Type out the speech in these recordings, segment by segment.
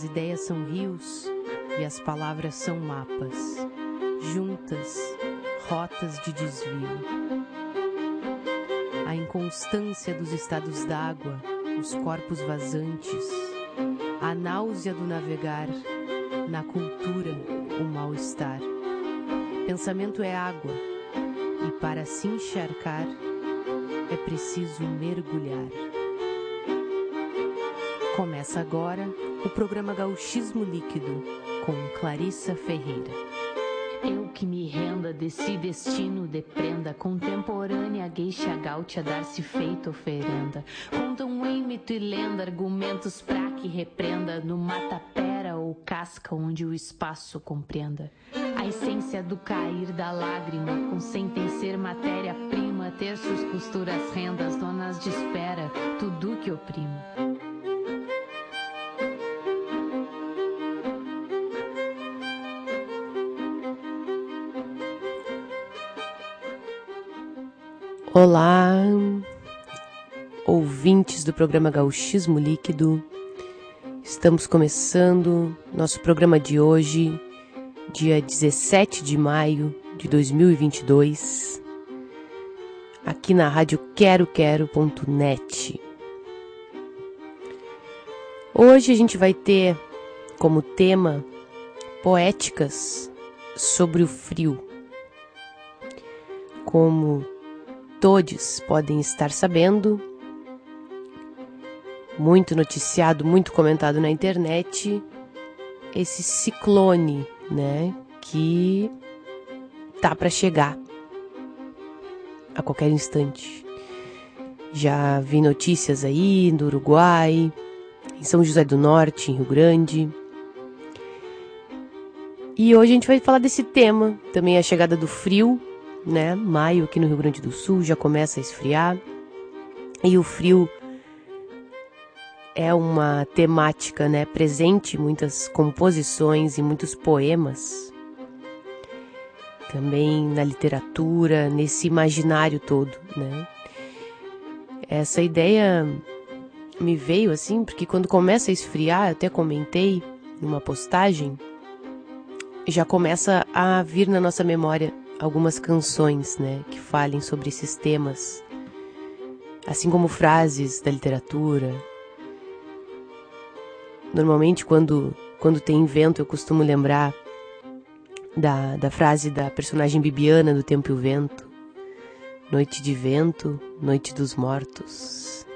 As ideias são rios e as palavras são mapas, juntas, rotas de desvio. A inconstância dos estados d'água, os corpos vazantes, a náusea do navegar, na cultura, o mal-estar. Pensamento é água, e para se encharcar é preciso mergulhar. Começa agora o programa Gauchismo Líquido com Clarissa Ferreira. Eu que me renda desse destino de prenda contemporânea, gueixa gaúcha dar-se feita oferenda. Conta um mito e lenda, argumentos pra que repreenda no matapera ou casca onde o espaço compreenda. A essência do cair da lágrima, consentem ser matéria-prima, terços, costuras, rendas, donas de espera, tudo que oprima. Olá, ouvintes do programa Gauchismo Líquido. Estamos começando nosso programa de hoje, dia 17 de maio de 2022, aqui na rádio quero-quero.net. Hoje a gente vai ter como tema poéticas sobre o frio. Como todos podem estar sabendo, muito noticiado, muito comentado na internet, esse ciclone, né, que tá para chegar a qualquer instante. Já vi notícias aí no Uruguai, em São José do Norte, em Rio Grande. E hoje a gente vai falar desse tema, também a chegada do frio né? Maio aqui no Rio Grande do Sul já começa a esfriar. E o frio é uma temática, né, presente em muitas composições e muitos poemas. Também na literatura, nesse imaginário todo, né? Essa ideia me veio assim, porque quando começa a esfriar, eu até comentei numa postagem, já começa a vir na nossa memória algumas canções, né, que falem sobre esses temas, assim como frases da literatura. Normalmente, quando, quando tem vento, eu costumo lembrar da, da frase da personagem Bibiana do Tempo e o Vento: Noite de vento, noite dos mortos.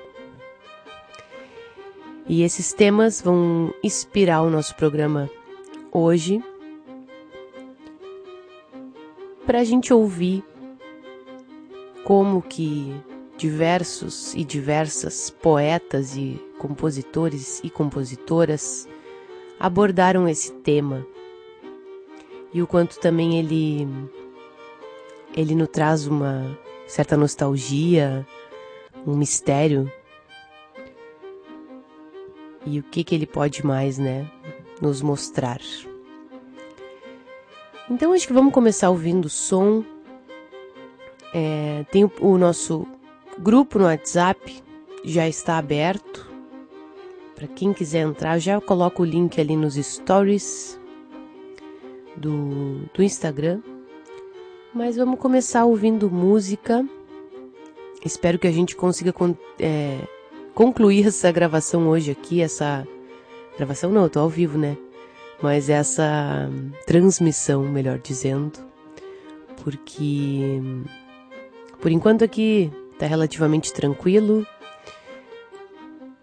E esses temas vão inspirar o nosso programa hoje para a gente ouvir como que diversos e diversas poetas e compositores e compositoras abordaram esse tema e o quanto também ele ele nos traz uma certa nostalgia, um mistério e o que que ele pode mais, né, nos mostrar. Então acho que vamos começar ouvindo o som. É, tem o, o nosso grupo no WhatsApp, já está aberto. Para quem quiser entrar, eu já coloco o link ali nos stories do, do Instagram. Mas vamos começar ouvindo música. Espero que a gente consiga con é, concluir essa gravação hoje aqui. Essa gravação não, eu tô ao vivo, né? Mas essa transmissão, melhor dizendo, porque por enquanto aqui está relativamente tranquilo.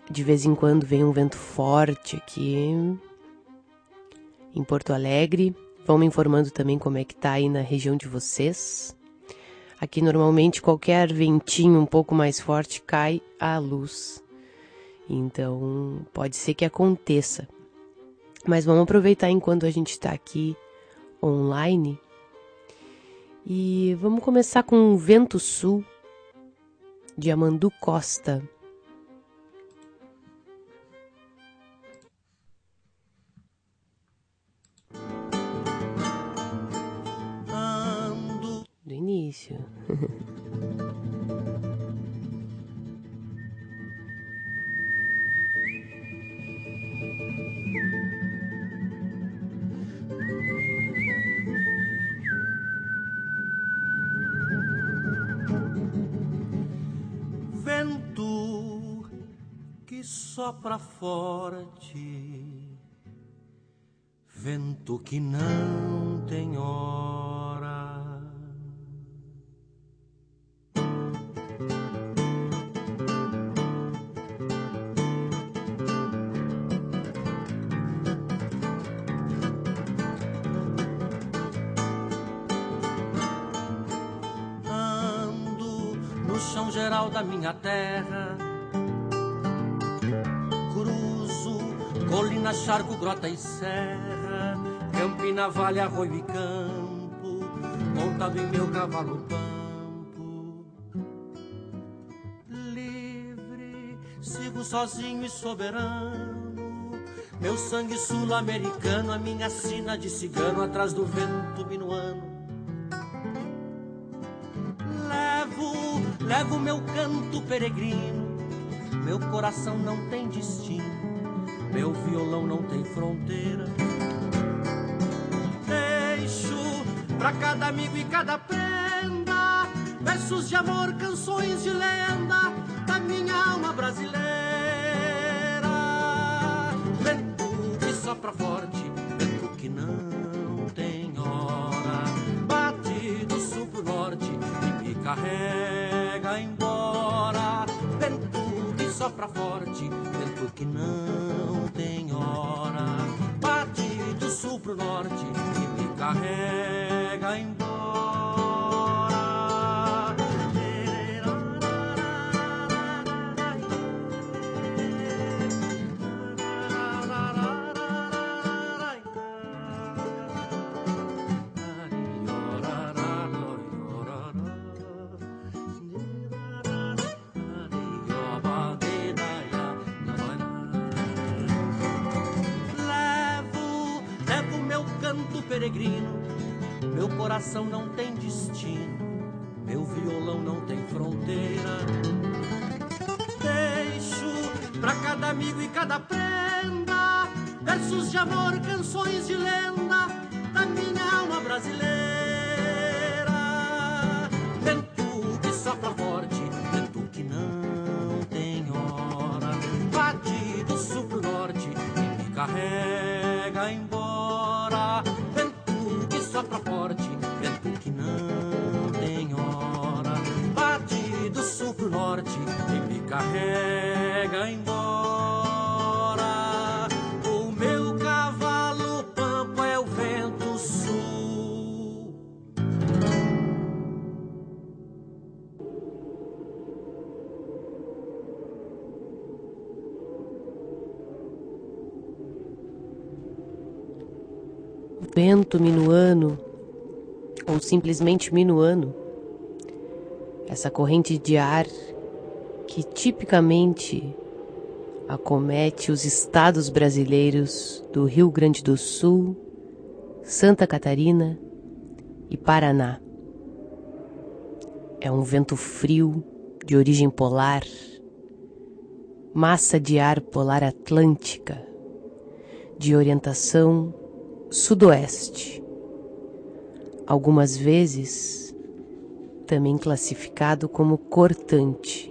De vez em quando vem um vento forte aqui em Porto Alegre. Vão me informando também como é que tá aí na região de vocês. Aqui normalmente qualquer ventinho um pouco mais forte cai a luz. Então pode ser que aconteça. Mas vamos aproveitar enquanto a gente está aqui online e vamos começar com Vento Sul de Amandu Costa. Do início. sopra forte, vento que não tem hora. Ando no chão geral da minha terra Colina, charco, grota e serra, Campina, vale, arroio e campo, montado em meu cavalo pampo. Livre, sigo sozinho e soberano, meu sangue sul-americano, a minha sina de cigano atrás do vento minuano. Levo, levo meu canto peregrino, meu coração não tem destino meu violão não tem fronteira. Deixo pra cada amigo e cada prenda versos de amor, canções de lenda da minha alma brasileira. Vento que sopra forte, vento que não tem hora, bate do sul pro norte e me carrega sopra forte, vento que não tem hora. Parte do sul pro norte e me carrega embora. Peregrino, meu coração não tem destino, meu violão não tem fronteira. Deixo pra cada amigo e cada prenda versos de amor, canções de lenda da minha alma brasileira. Vento que sopra forte, vento que não tem hora, bate do sul pro norte e me carrega carrega embora. O meu cavalo pampa é o vento sul. vento minuano ou simplesmente minuano, essa corrente de ar que tipicamente acomete os estados brasileiros do Rio Grande do Sul, Santa Catarina e Paraná. É um vento frio de origem polar, massa de ar polar atlântica, de orientação sudoeste, algumas vezes também classificado como cortante.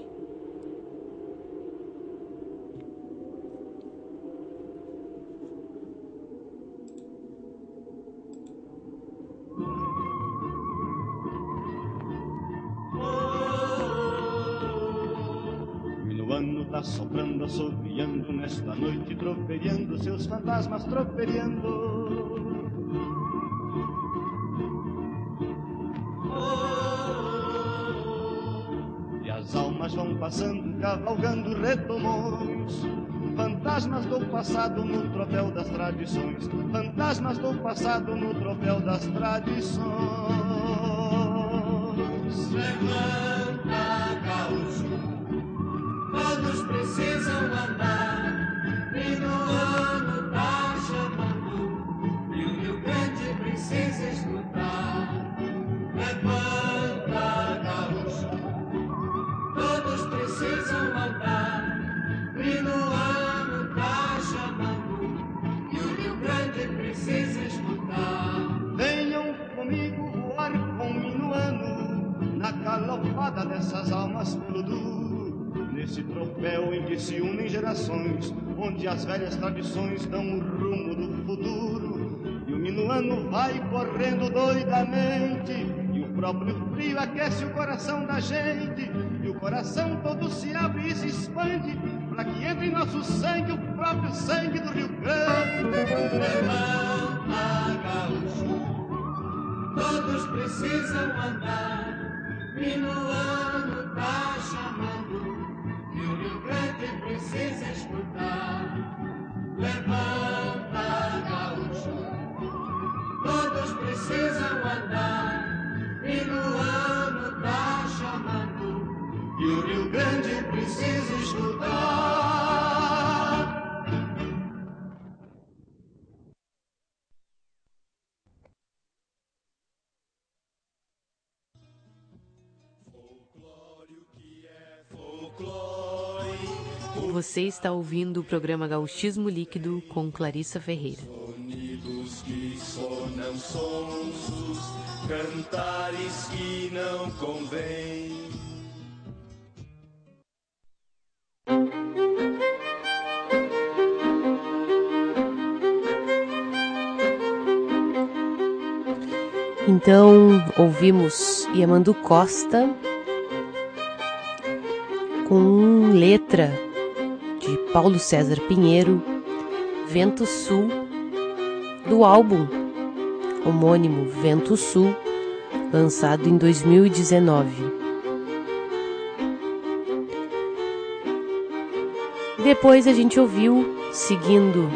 Tá soprando, assobiando nesta noite, troperiando, seus fantasmas troperiando. E as almas vão passando, cavalgando retomões. Fantasmas do passado no tropel das tradições. Fantasmas do passado no tropel das tradições. Levanta, gaúcho, todos precisam andar. E no ano tá chamando, e o Rio Grande precisa escutar. Levanta, gaúcho, todos precisam andar. E no ano tá chamando, e o Rio Grande precisa escutar. Venham comigo voar com minuano na calofada dessas almas pelo duro Nesse troféu em que se unem gerações, onde as velhas tradições dão o rumo do futuro, e o minuano vai correndo doidamente, e o próprio frio aquece o coração da gente, e o coração todo se abre e se expande, para que entre em nosso sangue o próprio sangue do Rio Grande. Levanta, gaúcho, todos precisam andar, minuano tá chamando e Rio Grande precisa escutar. Levanta, gaúcho, todos precisam andar. E no ano tá chamando e o Rio Grande precisa escutar. Você está ouvindo o programa Gauchismo Líquido com Clarissa Ferreira. Sonidos que sonam sonsos, cantares que não convém. Então ouvimos Yamandu Costa com letra Paulo César Pinheiro, Vento Sul, do álbum homônimo Vento Sul, lançado em 2019. Depois a gente ouviu, seguindo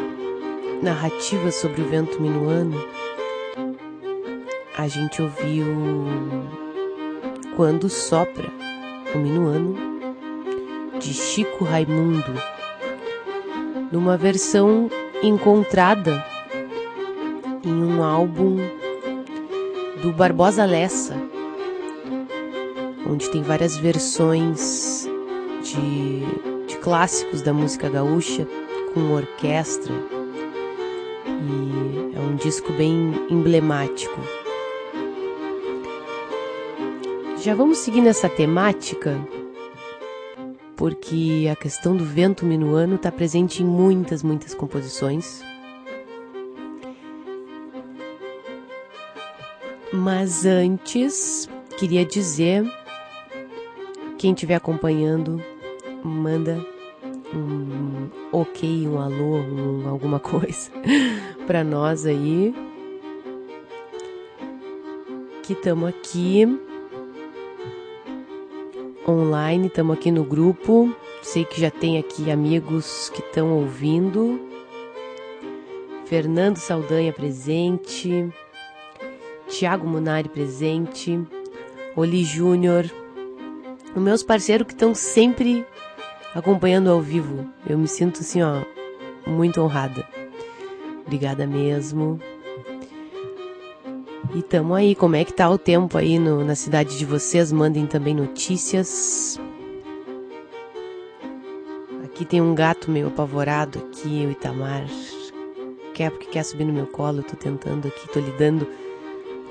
narrativas sobre o vento minuano, a gente ouviu Quando Sopra, o Minuano, de Chico Raimundo, numa versão encontrada em um álbum do Barbosa Lessa, onde tem várias versões de, de clássicos da música gaúcha com orquestra. E é um disco bem emblemático. Já vamos seguir nessa temática, porque a questão do vento minuano está presente em muitas, muitas composições. Mas antes, queria dizer, quem estiver acompanhando, manda um ok, um alô, um, alguma coisa para nós aí. Que estamos aqui online, estamos aqui no grupo. Sei que já tem aqui amigos que estão ouvindo. Fernando Saldanha presente. Tiago Munari presente. Oli Júnior. Os meus parceiros que estão sempre acompanhando ao vivo. Eu me sinto assim, ó, muito honrada. Obrigada mesmo. E tamo aí, como é que tá o tempo aí no, na cidade de vocês? Mandem também notícias. Aqui tem um gato meio apavorado aqui, o Itamar. Quer porque quer subir no meu colo, eu tô tentando aqui, tô lidando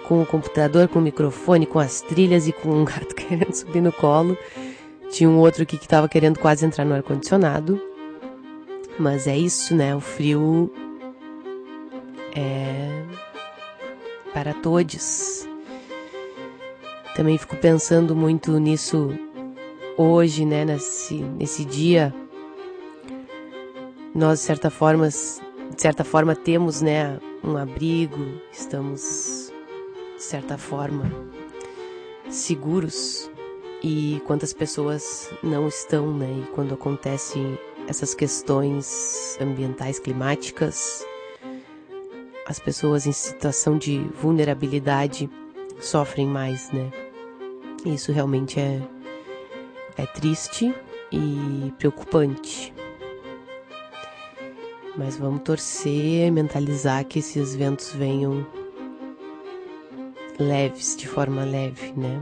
com o computador, com o microfone, com as trilhas e com um gato querendo subir no colo. Tinha um outro aqui que tava querendo quase entrar no ar-condicionado. Mas é isso, né? O frio é para todos. Também fico pensando muito nisso hoje, né, nesse, nesse dia. Nós, de certa forma, de certa forma temos, né, um abrigo, estamos, de certa forma, seguros. E quantas pessoas não estão, né, e quando acontecem essas questões ambientais, climáticas, as pessoas em situação de vulnerabilidade sofrem mais, né? Isso realmente é, é triste e preocupante. Mas vamos torcer, mentalizar que esses ventos venham leves, de forma leve, né?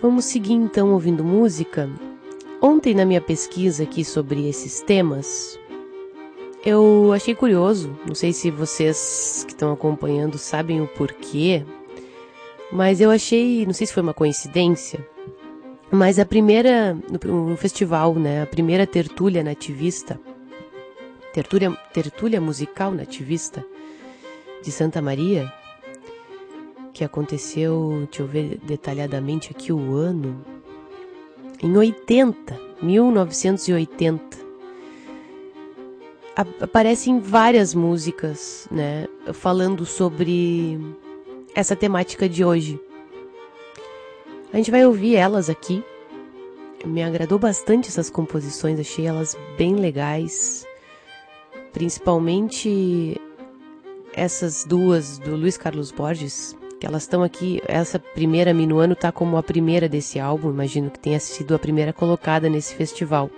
Vamos seguir então ouvindo música. Ontem, na minha pesquisa aqui sobre esses temas, eu achei curioso, não sei se vocês que estão acompanhando sabem o porquê, mas eu achei, não sei se foi uma coincidência, Mas a primeira, no, no festival, né, a primeira tertúlia nativista, tertúlia, tertúlia musical nativista de Santa Maria, que aconteceu, deixa eu ver detalhadamente aqui o ano, em 80, 1980. Aparecem várias músicas, né, falando sobre essa temática de hoje. A gente vai ouvir elas aqui. Me agradou bastante essas composições, achei elas bem legais. Principalmente essas duas do Luiz Carlos Borges, que elas estão aqui. Essa primeira Minuano tá como a primeira desse álbum, imagino que tenha sido a primeira colocada nesse festival.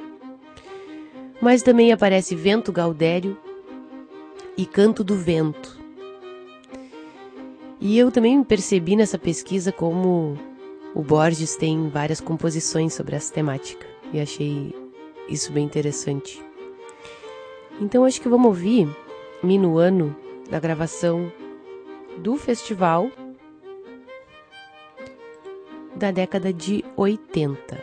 Mas também aparece Vento Gaudério e Canto do Vento. E eu também percebi nessa pesquisa como o Borges tem várias composições sobre essa temática e achei isso bem interessante. Então acho que vamos ouvir Minuano da gravação do festival da década de 80,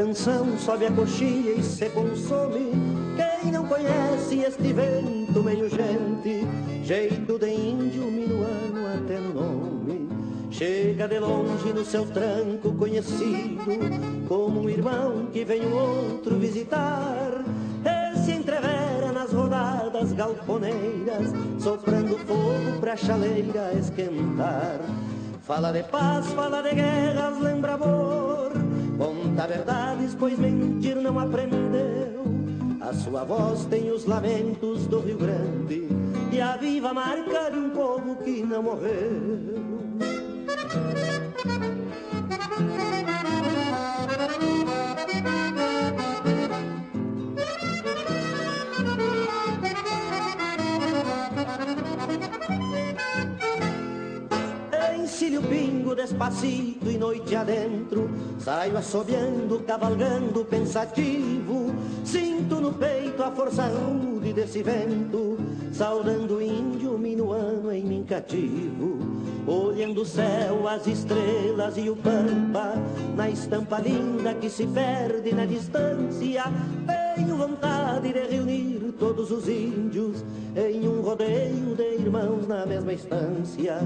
canção sobe a coxia e se consome. Quem não conhece este vento meio gente, jeito de índio minuano até no nome. Chega de longe no seu tranco conhecido, como um irmão que vem o outro visitar. Ele se entrevera nas rodadas galponeiras, soprando fogo pra chaleira esquentar. Fala de paz, fala de guerras, lembra amor Conta verdades, pois mentir não aprendeu. A sua voz tem os lamentos do Rio Grande e a viva marca de um povo que não morreu. O pingo despacito e noite adentro. Saio assobiando, cavalgando, pensativo. Sinto no peito a força rude desse vento Saudando o índio minuano em mim cativo Olhando o céu, as estrelas e o pampa Na estampa linda que se perde na distância Tenho vontade de reunir todos os índios Em um rodeio de irmãos na mesma estância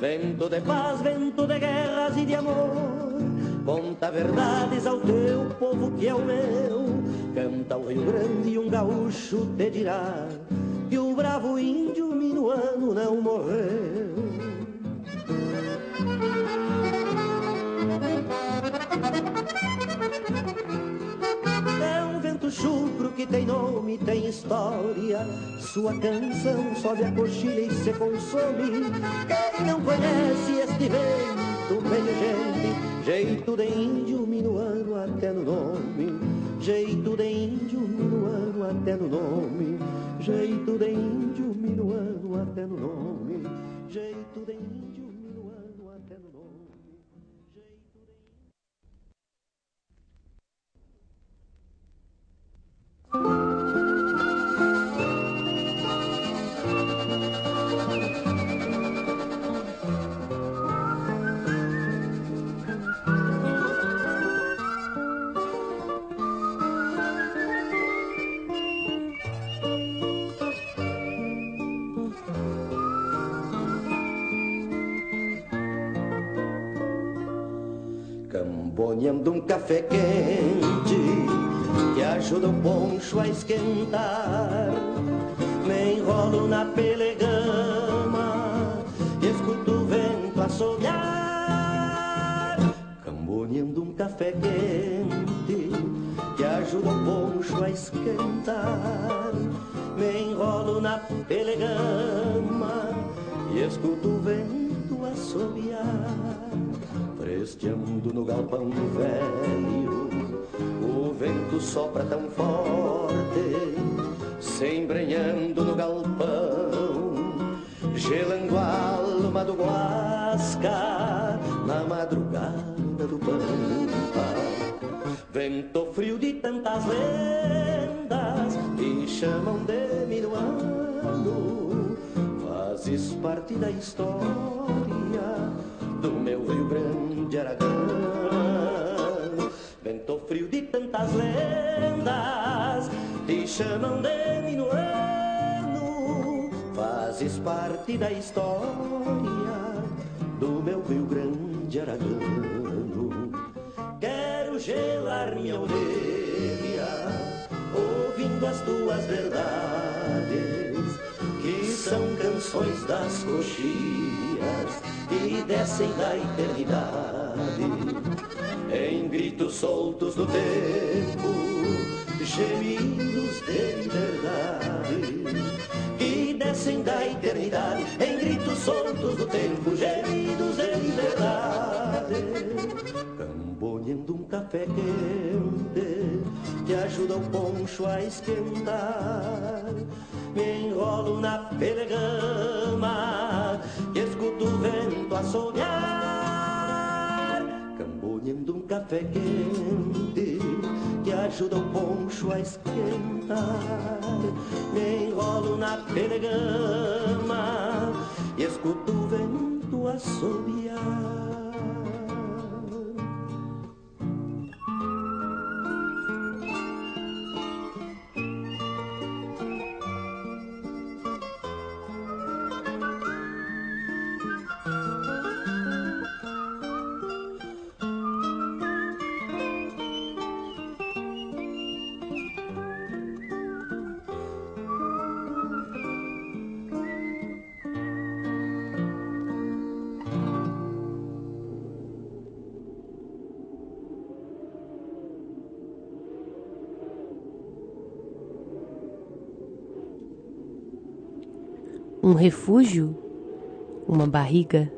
Vento de paz, vento de guerras e de amor Conta verdades ao teu povo que é o meu. Canta o Rio Grande e um gaúcho te dirá que o bravo índio minuano não morreu. Que tem nome, tem história. Sua canção sobe a coxilha e se consome. Quem não conhece este vento, bem gente Jeito de índio minuano até no nome, jeito de índio minuano até no nome, jeito de índio minuano até no nome, jeito de índio Camboneando um café quente que ajuda o poncho a esquentar. Me enrolo na pelegama, escuto o vento assobiar. Camboneando um café quente que ajuda o poncho a esquentar. Me enrolo na pelegama e escuto o vento assobiar Festeando no galpão velho, o vento sopra tão forte, se embrenhando no galpão, gelando a alma do guasca na madrugada do pampa. Vento frio de tantas lendas que chamam de minuano, fazes parte da história do meu Rio Grande Aragão. Frio de tantas lendas te chamam de minuano, fazes parte da história do meu Rio Grande Aragão. Quero gelar minha orelha, ouvindo as tuas verdades, que são canções das coxias que descem da eternidade em gritos soltos do tempo, gemidos de liberdade que descem da eternidade em gritos soltos do tempo, gemidos de liberdade. Cambonhando um café quente que ajuda o poncho a esquentar me enrolo na pelegama e escuto o vento assobiar, cambonhando um café quente que ajuda o poncho a esquentar. Me enrolo na pelegama e escuto o vento assobiar. Um refúgio, uma barriga,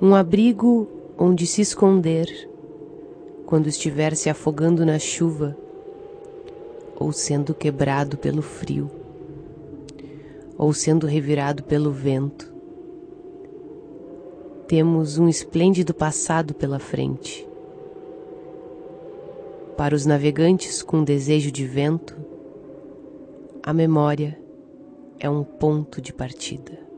um abrigo onde se esconder quando estiver se afogando na chuva ou sendo quebrado pelo frio ou sendo revirado pelo vento. Temos um esplêndido passado pela frente. Para os navegantes com desejo de vento, a memória é um ponto de partida.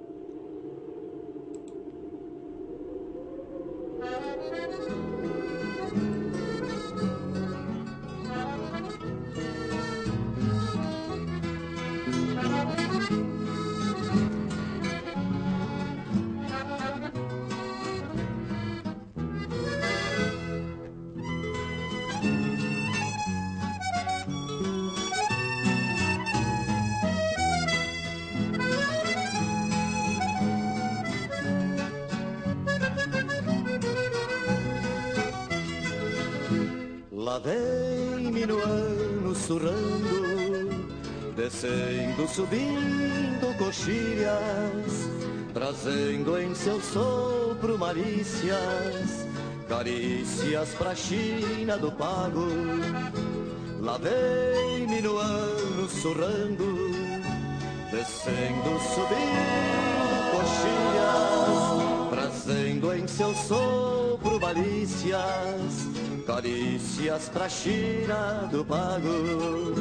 Carícias pra China do pago.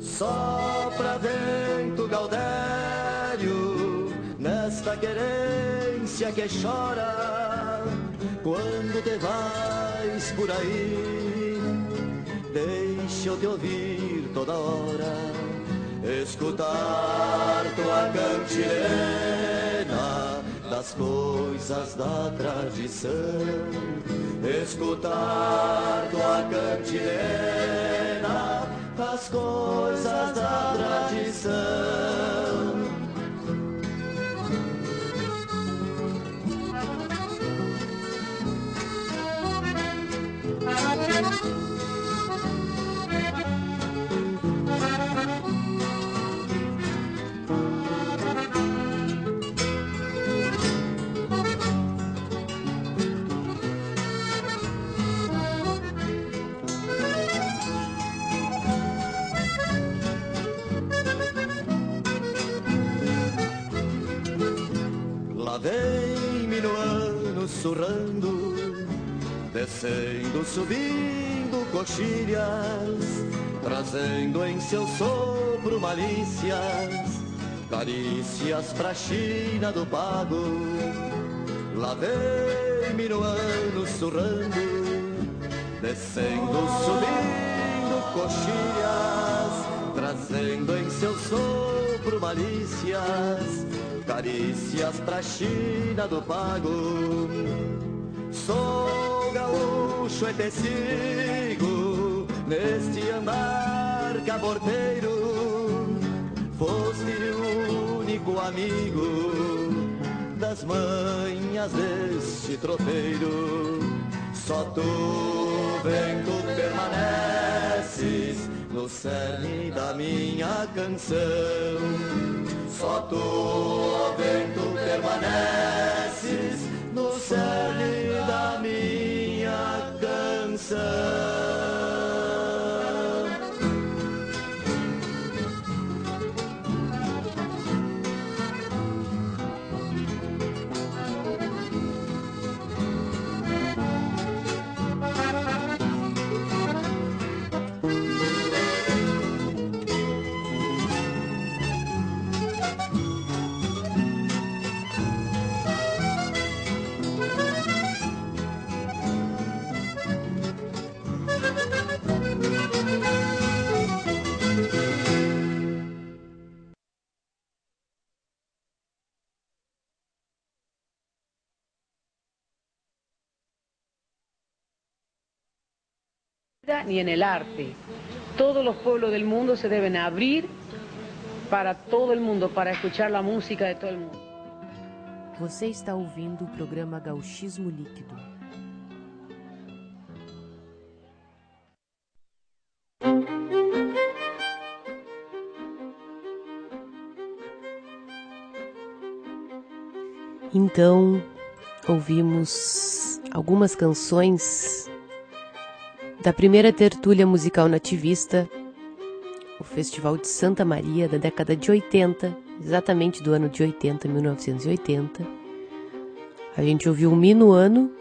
Sopra vento gaudério nesta querência que chora quando te vais por aí. Deixa eu te ouvir toda hora, escutar tua cantilena das coisas da tradição, escutar tua cantilena das coisas da tradição. Lá vem minuano surrando, descendo, subindo coxilhas, trazendo em seu sopro malícias, carícias pra China do pago. Lá vem minuano surrando, descendo, subindo coxilhas, trazendo em seu sopro malícias carícias pra China do pago. Sou gaúcho e te sigo neste andar caborteiro. Foste o único amigo das manhas deste tropeiro. Só tu, vento, permaneces no cerne da minha canção. Só tu, vento, permaneces no cerne da minha canção. Ni en el arte. Todos los pueblos del mundo se deben abrir para todo el mundo, para escuchar la música de todo el mundo. Você está programa Gauchismo Líquido. Então, ouvimos algumas canções da primeira tertúlia musical nativista, o Festival de Santa Maria da década de 80, exatamente do ano de 80, 1980. A gente ouviu o Minuano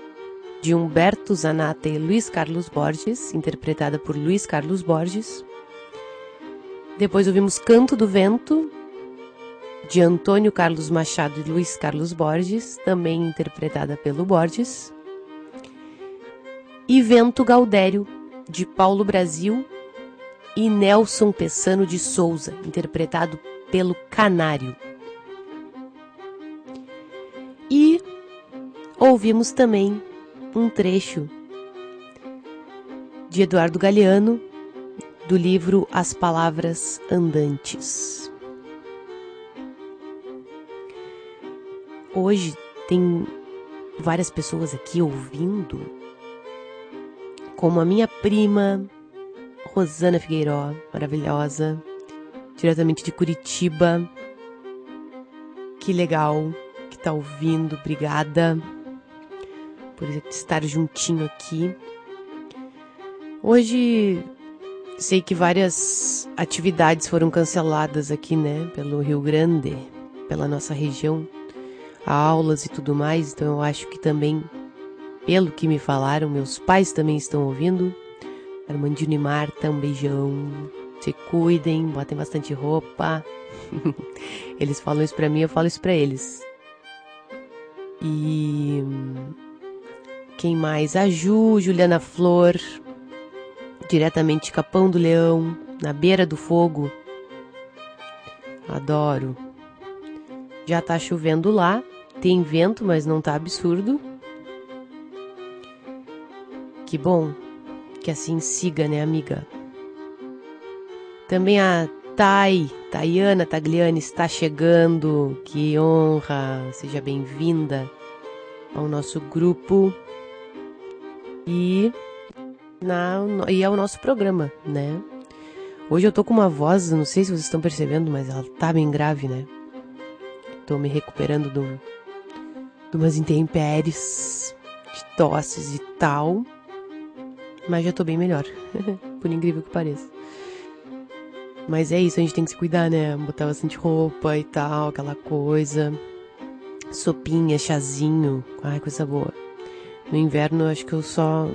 de Humberto Zanata e Luiz Carlos Borges, interpretada por Luiz Carlos Borges. Depois ouvimos Canto do Vento de Antônio Carlos Machado e Luiz Carlos Borges, também interpretada pelo Borges. E Vento Gaudério, de Paulo Brasil e Nelson Pessano de Souza, interpretado pelo Canário. E ouvimos também um trecho de Eduardo Galeano do livro As Palavras Andantes. Hoje tem várias pessoas aqui ouvindo, como a minha prima Rosana Figueiró, maravilhosa, diretamente de Curitiba. Que legal que tá ouvindo, obrigada por estar juntinho aqui. Hoje sei que várias atividades foram canceladas aqui, né, pelo Rio Grande, pela nossa região aulas e tudo mais, então eu acho que também, pelo que me falaram, meus pais também estão ouvindo. Armandinho e Marta, um beijão. Se cuidem, botem bastante roupa. eles falam isso pra mim, eu falo isso pra eles. E quem mais? A Ju, Juliana Flor, diretamente de Capão do Leão, na beira do fogo. Adoro. Já tá chovendo lá, tem vento, mas não tá absurdo. Que bom. Que assim siga, né, amiga? Também a Thay, Tayana Tagliani está chegando. Que honra! Seja bem-vinda ao nosso grupo e, na, e ao nosso programa, né? Hoje eu tô com uma voz, não sei se vocês estão percebendo, mas ela tá bem grave, né? Tô me recuperando do, umas intempéries, de tosses e tal. Mas já tô bem melhor, por incrível que pareça. Mas é isso, a gente tem que se cuidar, né? Botar bastante roupa e tal, aquela coisa. Sopinha, chazinho, ai, coisa boa. No inverno eu acho que eu só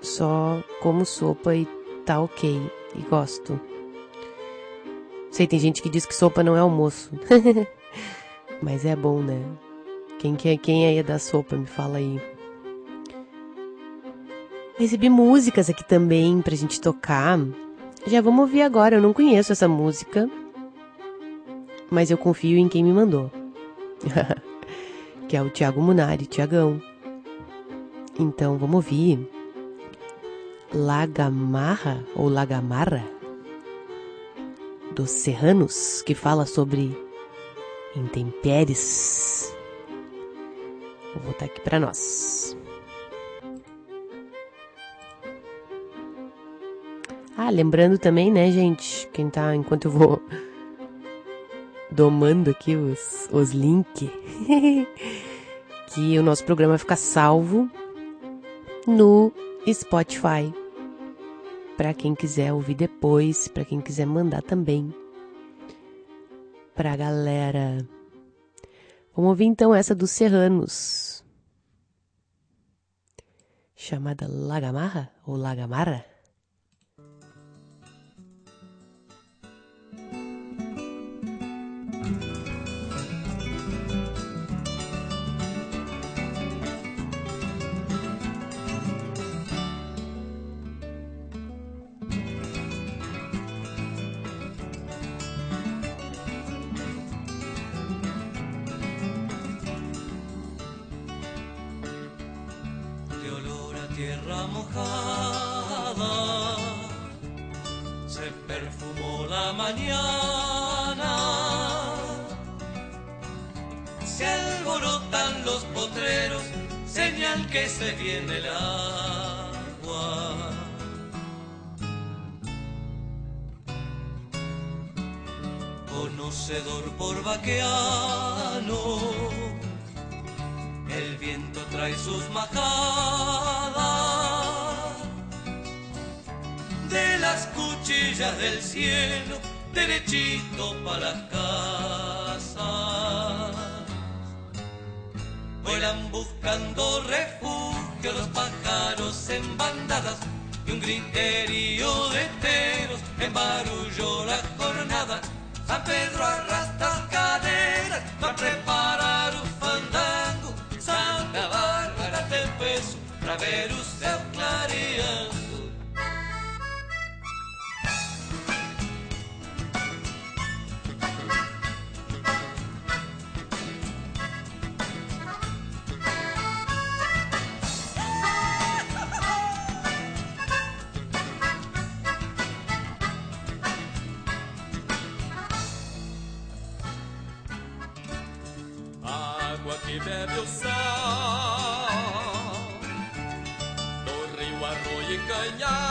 só como sopa e tá ok e gosto. Sei, tem gente que diz que sopa não é almoço. Mas é bom, né? Quem, que, é, quem é da sopa, me fala aí. Recebi músicas aqui também pra gente tocar. Já vamos ouvir agora, eu não conheço essa música. Mas eu confio em quem me mandou. que é o Thiago Munari, Tiagão. Então vamos ouvir. Lagamarra ou Lagamarra dos Serranos, que fala sobre intempéries. Vou botar aqui para nós. Ah, lembrando também, né, gente, quem tá, enquanto eu vou domando aqui os, os links, que o nosso programa fica salvo no Spotify. Para quem quiser ouvir depois, para quem quiser mandar também pra galera. Vamos ouvir então essa dos Serranos. Chamada Lagamarra ou Lagamarra? se perfumó la mañana. Se alborotan los potreros, señal que se viene el agua. Conocedor por vaqueano, el viento trae sus majadas de las cuchillas del cielo, derechito para las casas. Vuelan buscando refugio los pájaros en bandadas y un griterío de teros embarulló la jornada. San Pedro arrastra caderas para preparar un fandango. Santa Bárbara del peso, Traverus se aclaría. Torreo, arroyo y cañada.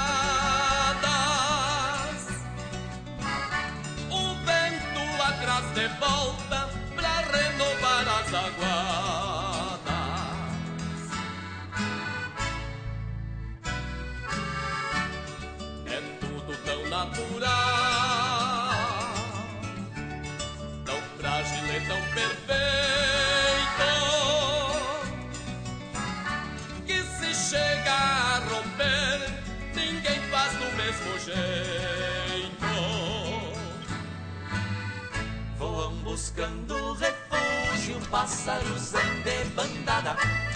pássaros em debandada.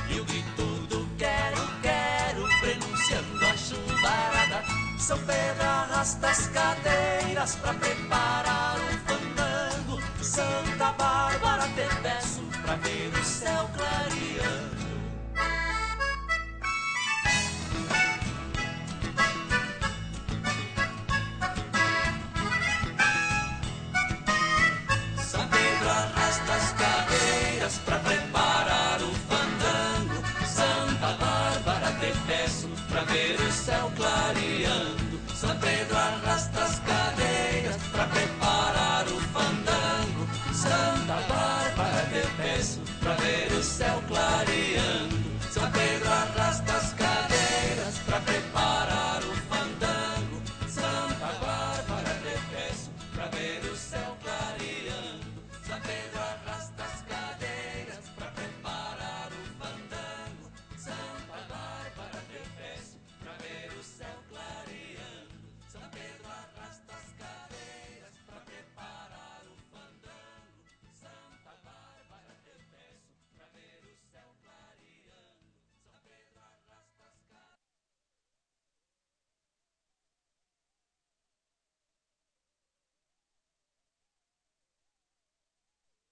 E o grito do quero, quero prenunciando a chuvarada. São Pedro arrasta as cadeiras pra preparar o fandango. Santa Bárbara te peço pra ver o céu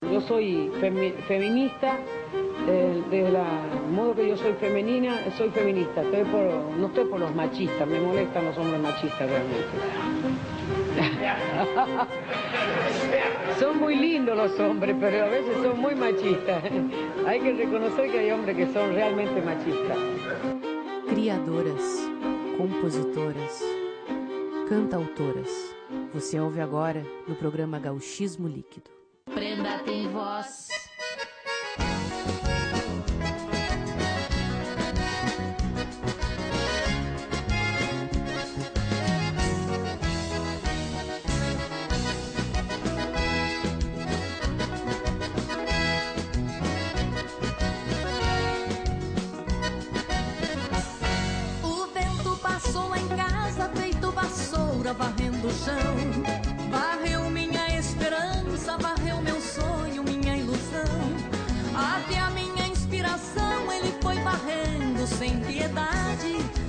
Yo soy femi feminista, eh, desde la modo que yo soy femenina, soy feminista. Estoy por, no estoy por los machistas, me molestan los hombres machistas realmente. son muy lindos los hombres, pero a veces son muy machistas. hay que reconocer que hay hombres que son realmente machistas. Criadoras, compositoras, cantautoras. Você ouve agora no programa Gauchismo Líquido. Prenda tem voz. Varrendo o chão.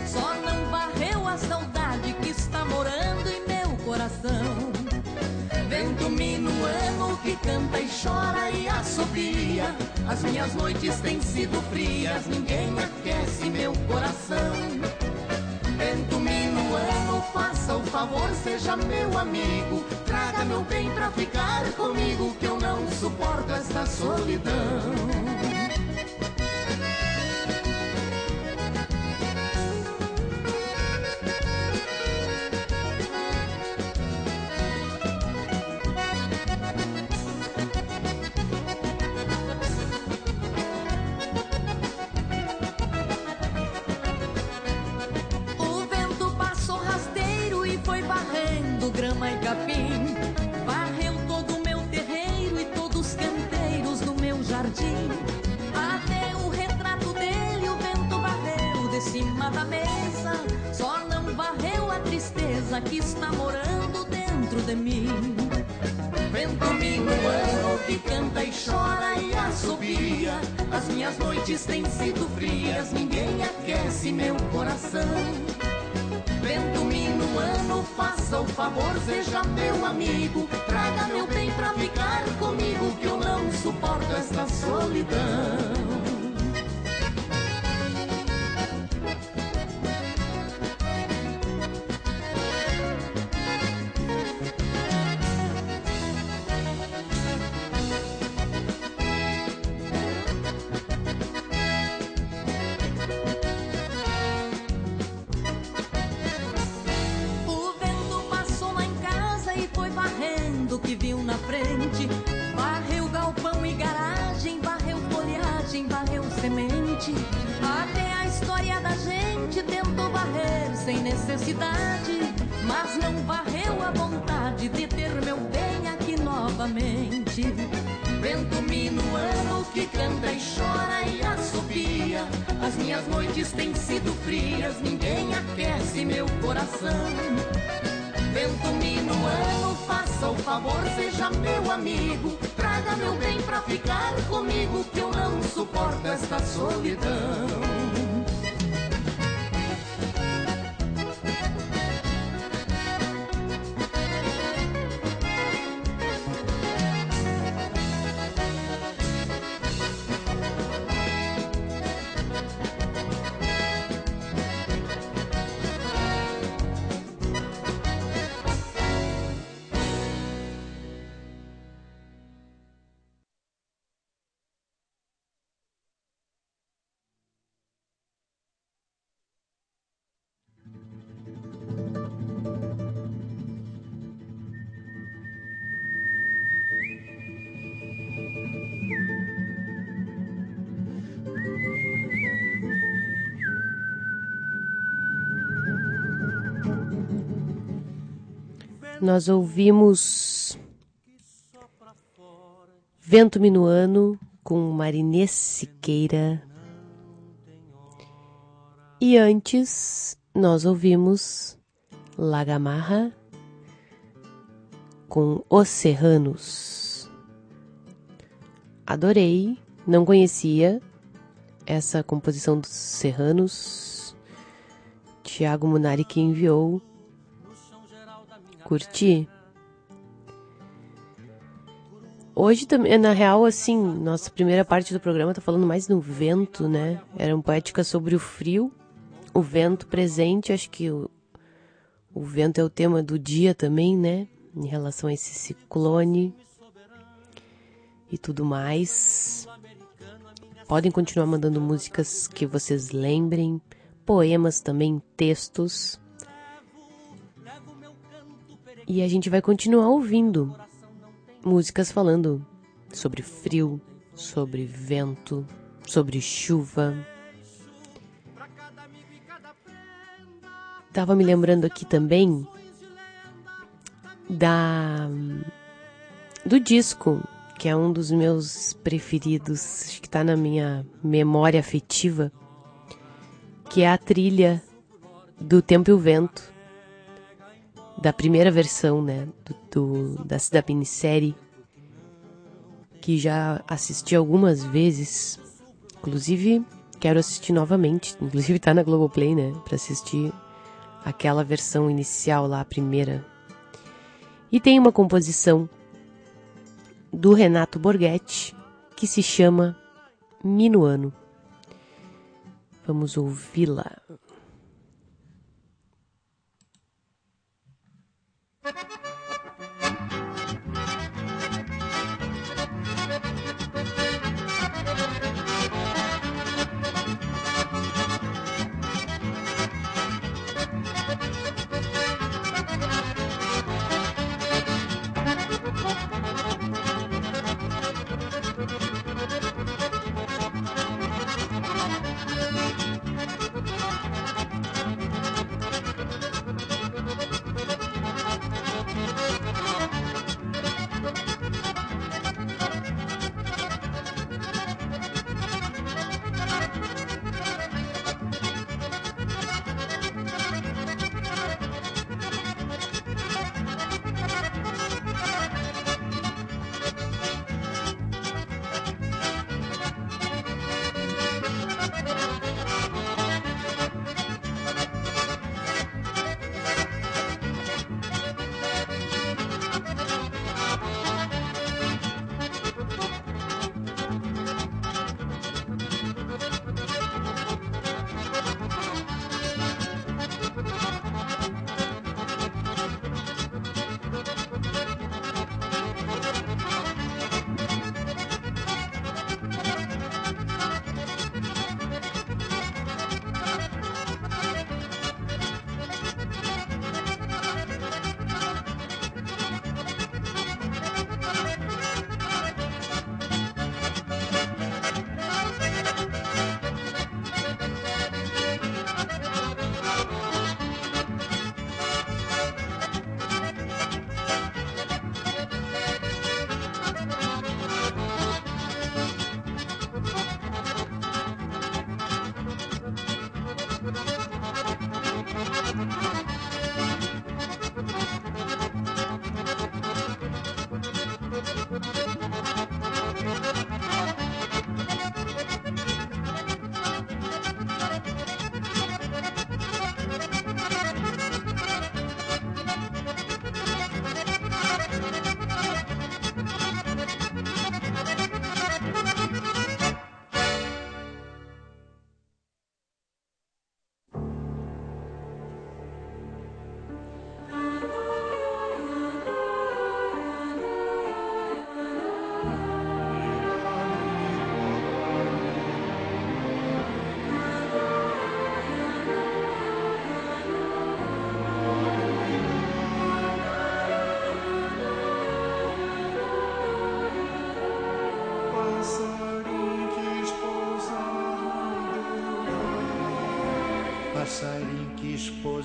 Só não varreu a saudade que está morando em meu coração. Vento minuano que canta e chora e assobia. As minhas noites têm sido frias, ninguém aquece meu coração. Vento minuano, faça o favor, seja meu amigo. Traga meu bem pra ficar comigo, que eu não suporto esta solidão. Noites têm sido frias, ninguém aquece meu coração. Vento minuano, faça o favor, seja meu amigo. Necessidade. Mas não varreu a vontade de ter meu bem aqui novamente. Vento minuano que canta e chora e assobia. As minhas noites têm sido frias, ninguém aquece meu coração. Vento minuano, faça o favor, seja meu amigo. Traga meu bem pra ficar comigo, que eu não suporto esta solidão. Nós ouvimos Vento Minuano com Marinês Siqueira. E antes nós ouvimos Lagamarra com Os Serranos. Adorei, não conhecia essa composição dos Serranos. Tiago Munari que enviou. Curti. Hoje também, na real, assim, nossa primeira parte do programa tá falando mais do vento, né? Era uma poética sobre o frio, o vento presente, acho que o, o vento é o tema do dia também, né? Em relação a esse ciclone e tudo mais. Podem continuar mandando músicas que vocês lembrem, poemas também, textos. E a gente vai continuar ouvindo músicas falando sobre frio, sobre vento, sobre chuva. Tava me lembrando aqui também da do disco, que é um dos meus preferidos, acho que tá na minha memória afetiva, que é a trilha do Tempo e o Vento, da primeira versão, né, do, do da, da minissérie, que já assisti algumas vezes, inclusive quero assistir novamente, inclusive tá na Globoplay, né, para assistir aquela versão inicial lá, a primeira. E tem uma composição do Renato Borghetti que se chama Minuano. Vamos ouvi-la. Passarinho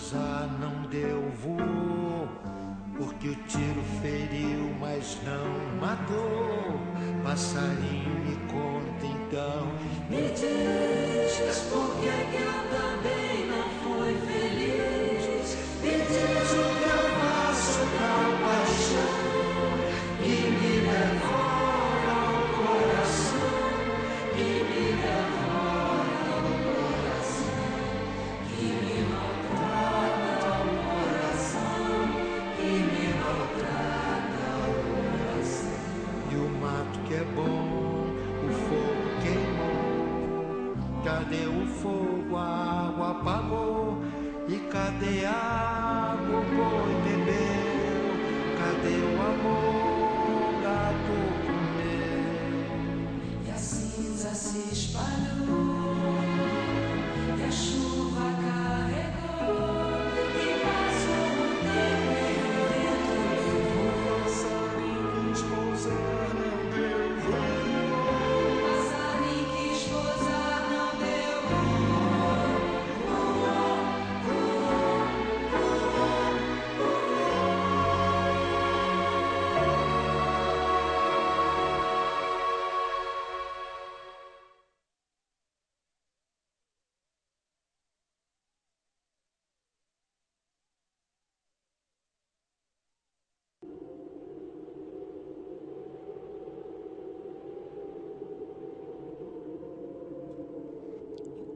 esposar não deu voo, porque o tiro feriu, mas não matou. Passarinho me conta então. Me diz por que que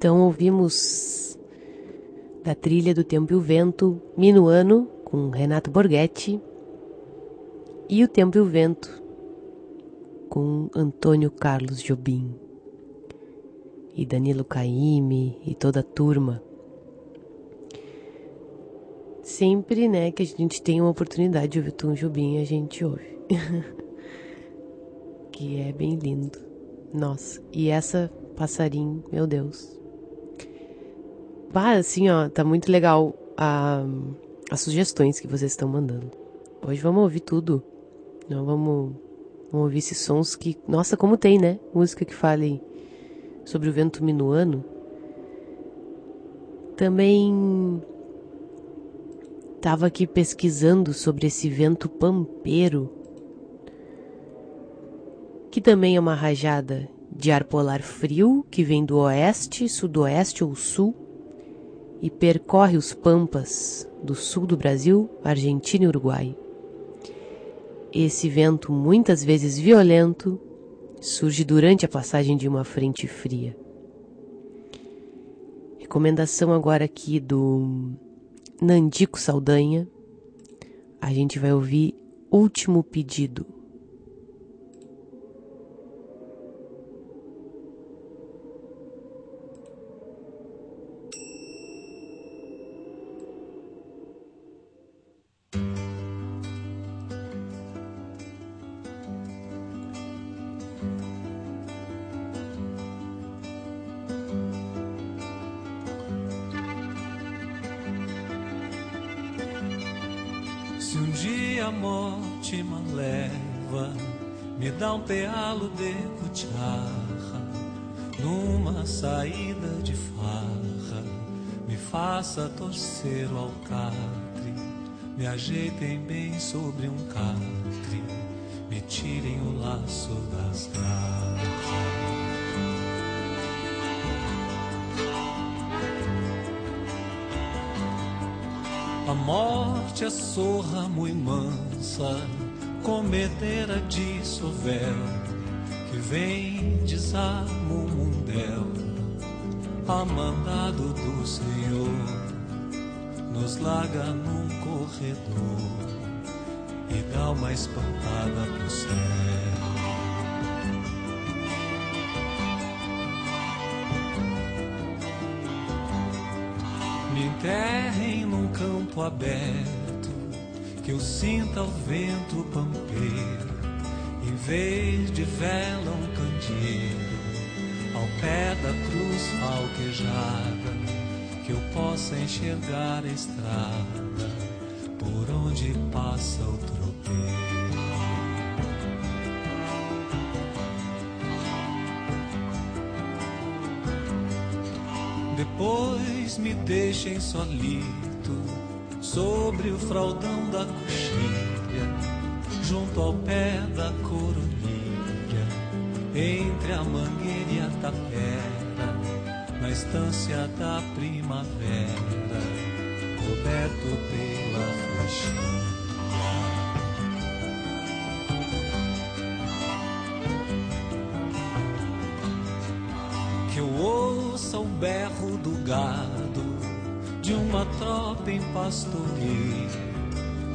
Então ouvimos da trilha do Tempo e o Vento, Minuano, com Renato Borghetti, e o Tempo e o Vento, com Antônio Carlos Jobim, e Danilo Caime, e toda a turma. Sempre, né, que a gente tem uma oportunidade de ouvir Tom Jobim, a gente ouve. que é bem lindo. Nossa, e essa passarinho, meu Deus. Bah, assim, ó, tá muito legal a, as sugestões que vocês estão mandando. Hoje vamos ouvir tudo. Não vamos, vamos ouvir esses sons que. Nossa, como tem, né? Música que fale sobre o vento minuano. Também estava aqui pesquisando sobre esse vento pampeiro, que também é uma rajada de ar polar frio que vem do oeste, sudoeste ou sul e percorre os pampas do sul do Brasil, Argentina e Uruguai. Esse vento, muitas vezes violento, surge durante a passagem de uma frente fria. Recomendação agora aqui do Nandico Saldanha. A gente vai ouvir Último Pedido. Dia a morte me leva, me dá um pealo de cucharra, numa saída de farra, me faça torcer o alcatre, me ajeitem bem sobre um catre, me tirem o laço das garras. A morte é sorra muito mansa, comedeira de sovel, que vem desarma o mundel, a mandado do Senhor, nos larga num corredor e dá uma espantada pro céu. Aberto, que eu sinta o vento pampeiro, em vez de vela um candeeiro, ao pé da cruz falquejada, que eu possa enxergar a estrada, por onde passa o tropeiro. Depois me deixem solito sobre o fraldão da coxilha, junto ao pé da coronilha, entre a mangueira e a tapera, na estância da primavera, coberto pela flechinha. que eu ouça o berro do gado uma tropa em pastoreio,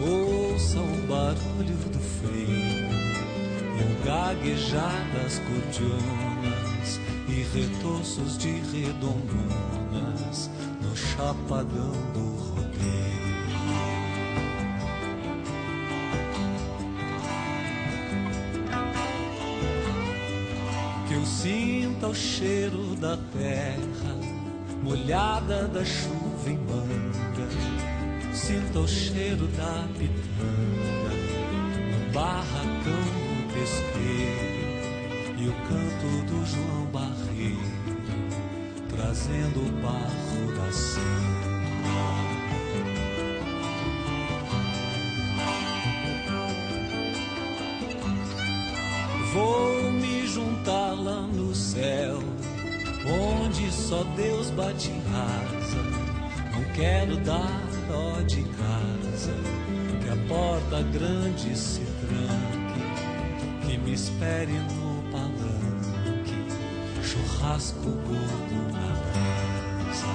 ouça o barulho do freio e o gaguejar das cordionas e retoços de redondonas no chapadão do rodeio. Que eu sinta o cheiro da terra molhada da chuva Sinta o cheiro da pitanga, no barracão do pesqueiro. E o canto do João Barreiro, trazendo o barro da samba. Vou me juntar lá no céu, onde só Deus bate. Quero dar dó de casa, que a porta grande se tranque, que me espere no palanque, churrasco gordo na brasa.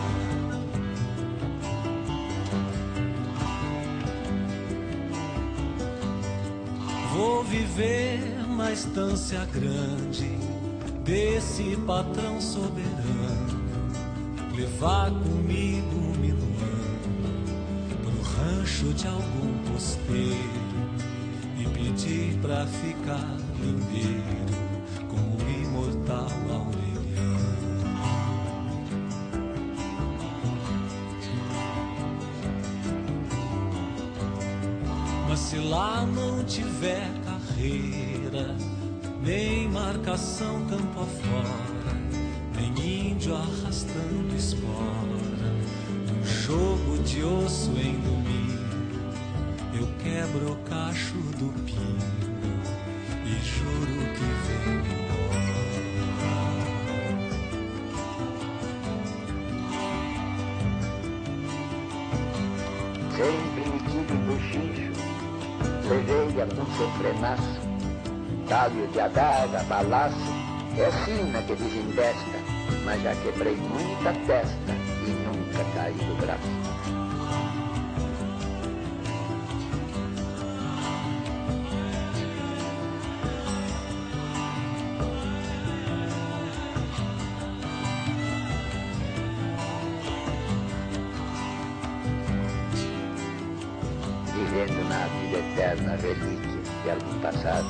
Vou viver na estância grande desse patrão soberano, levar comigo rancho de algum posteiro e pedir pra ficar lindeiro com o imortal Aureliano. Mas se lá não tiver carreira, nem marcação campo afora, nem índio arrastando espora, um jogo de osso em domingo, quebro o cacho do pingo e juro que venho embora. Sempre me tive bochicho, levei a um sofrenaço, talho de adaga, balaço, é sina que desembesta, mas já quebrei muita testa e nunca caí do braço. Passado.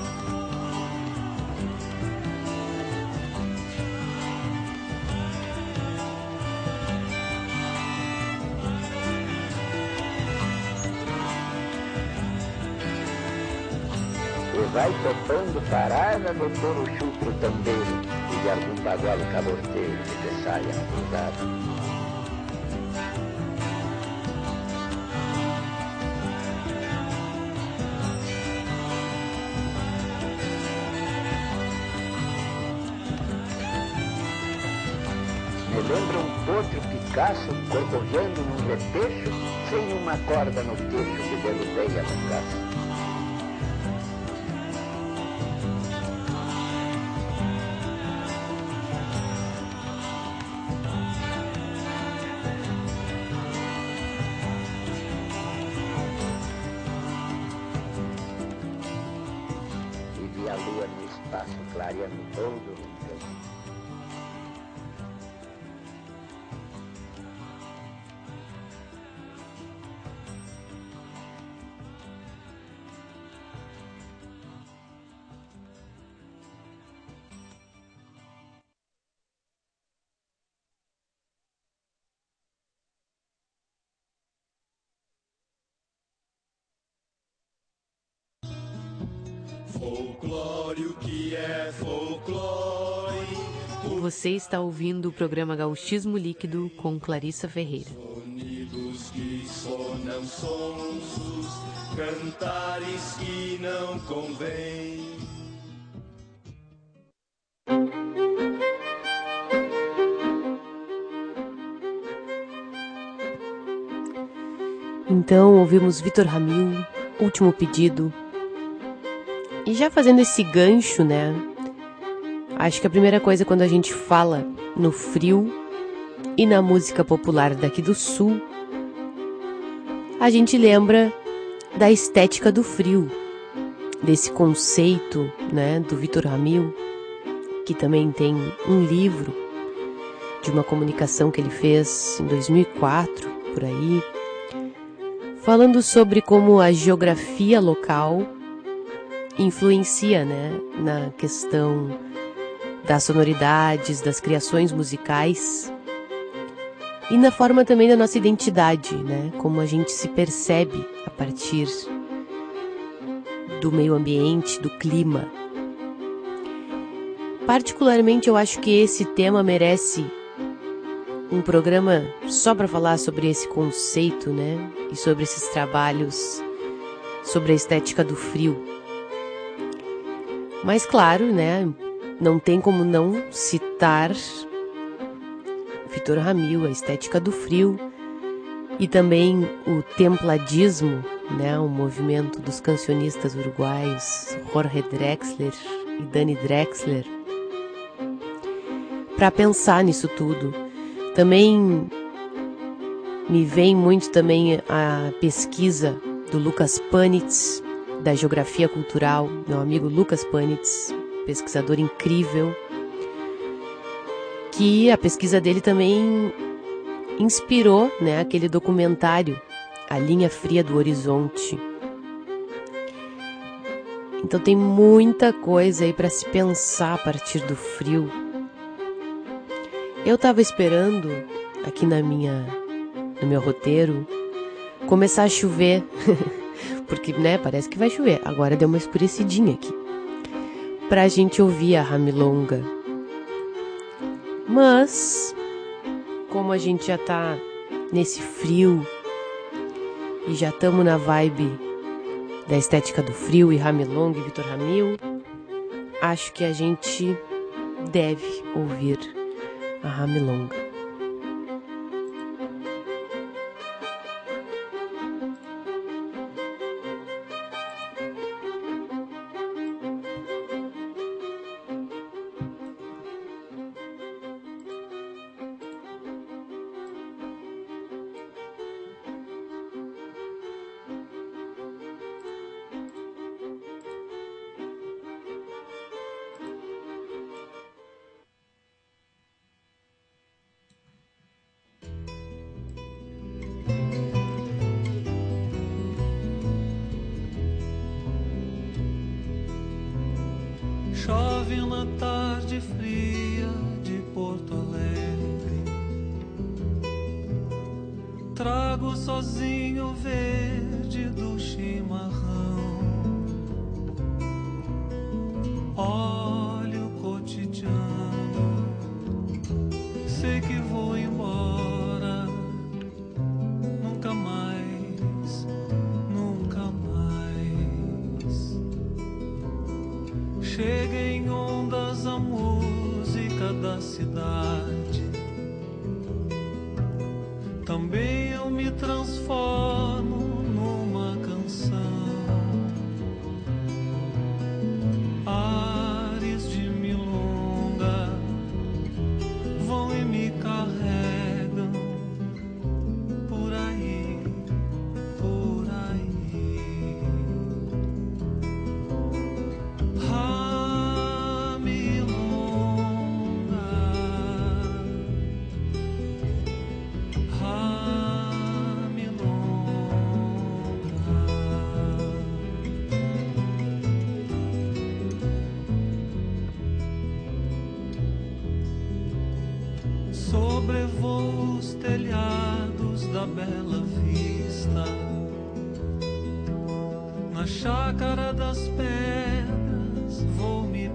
E vai topando parada no touro chutro tambeiro e de algum bagualo caborteiro que te saia cruzado. Picasso corcovando num repecho sem uma corda no queixo que a lua no espaço clareando todo Folclore, o que é folclore? Você está ouvindo o programa Gauchismo Líquido com Clarissa Ferreira. Sonidos que sonam sonsos, cantares que não convém. Então ouvimos Vitor Ramil, Último Pedido. E já fazendo esse gancho, né? Acho que a primeira coisa quando a gente fala no frio e na música popular daqui do sul, a gente lembra da estética do frio, desse conceito, né, do Vitor Ramil, que também tem um livro de uma comunicação que ele fez em 2004, por aí, falando sobre como a geografia local influencia, né, na questão das sonoridades, das criações musicais e na forma também da nossa identidade, né? Como a gente se percebe a partir do meio ambiente, do clima. Particularmente, eu acho que esse tema merece um programa só para falar sobre esse conceito, né? E sobre esses trabalhos, sobre a estética do frio. Mas claro, né? Não tem como não citar Vitor Ramil, a estética do frio, e também o templadismo, né, o movimento dos cancionistas uruguaios Jorge Drexler e Dani Drexler. Para pensar nisso tudo, também me vem muito também a pesquisa do Lucas Panitz, da Geografia Cultural, meu amigo Lucas Panitz, pesquisador incrível, que a pesquisa dele também inspirou né, aquele documentário A Linha Fria do Horizonte. Então tem muita coisa aí para se pensar a partir do frio eu tava esperando aqui na minha no meu roteiro começar a chover, porque né, parece que vai chover. Agora deu uma escurecidinha aqui. Pra gente ouvir a Ramilonga. Mas como a gente já tá nesse frio e já estamos na vibe da estética do frio e Ramilonga e Vitor Ramil, acho que a gente deve ouvir a Ramilonga. Sobrevoo os telhados da bela vista. Na chácara das pedras vou me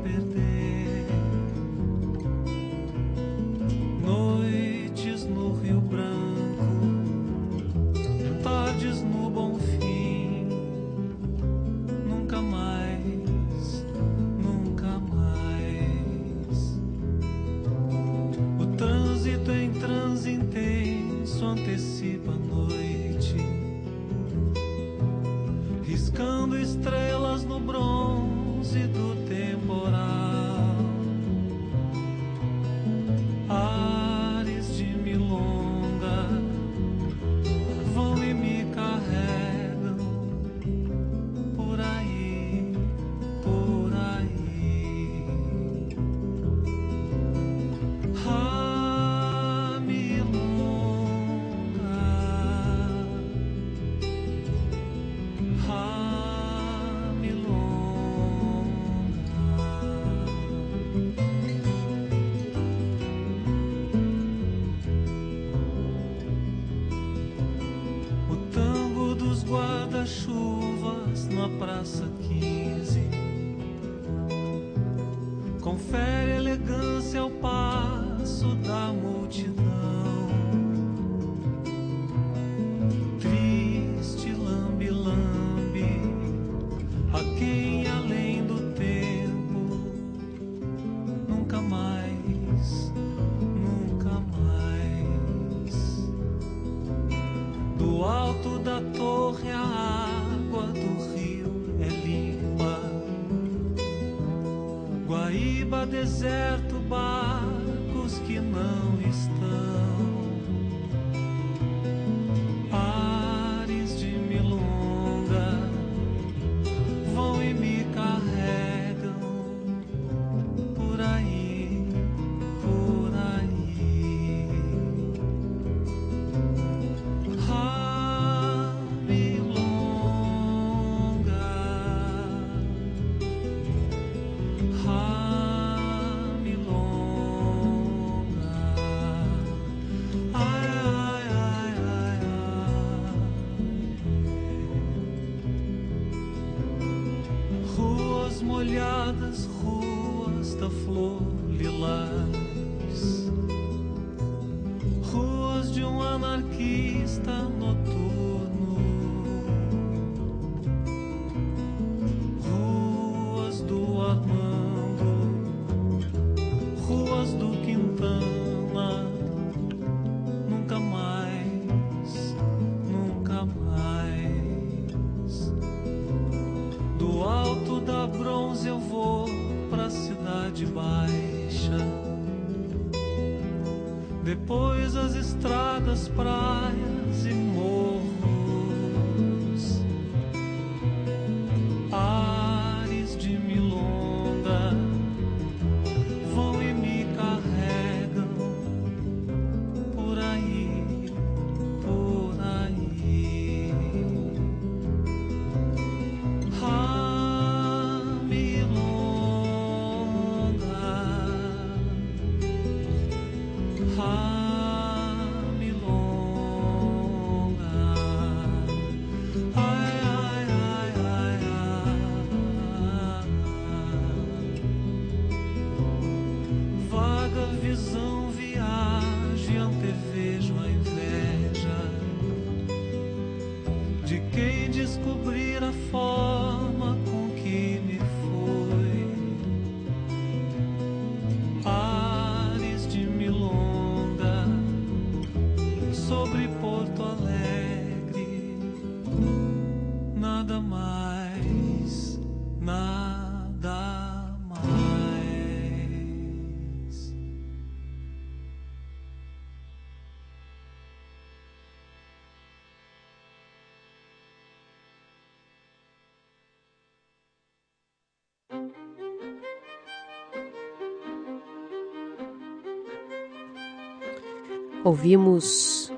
Ouvimos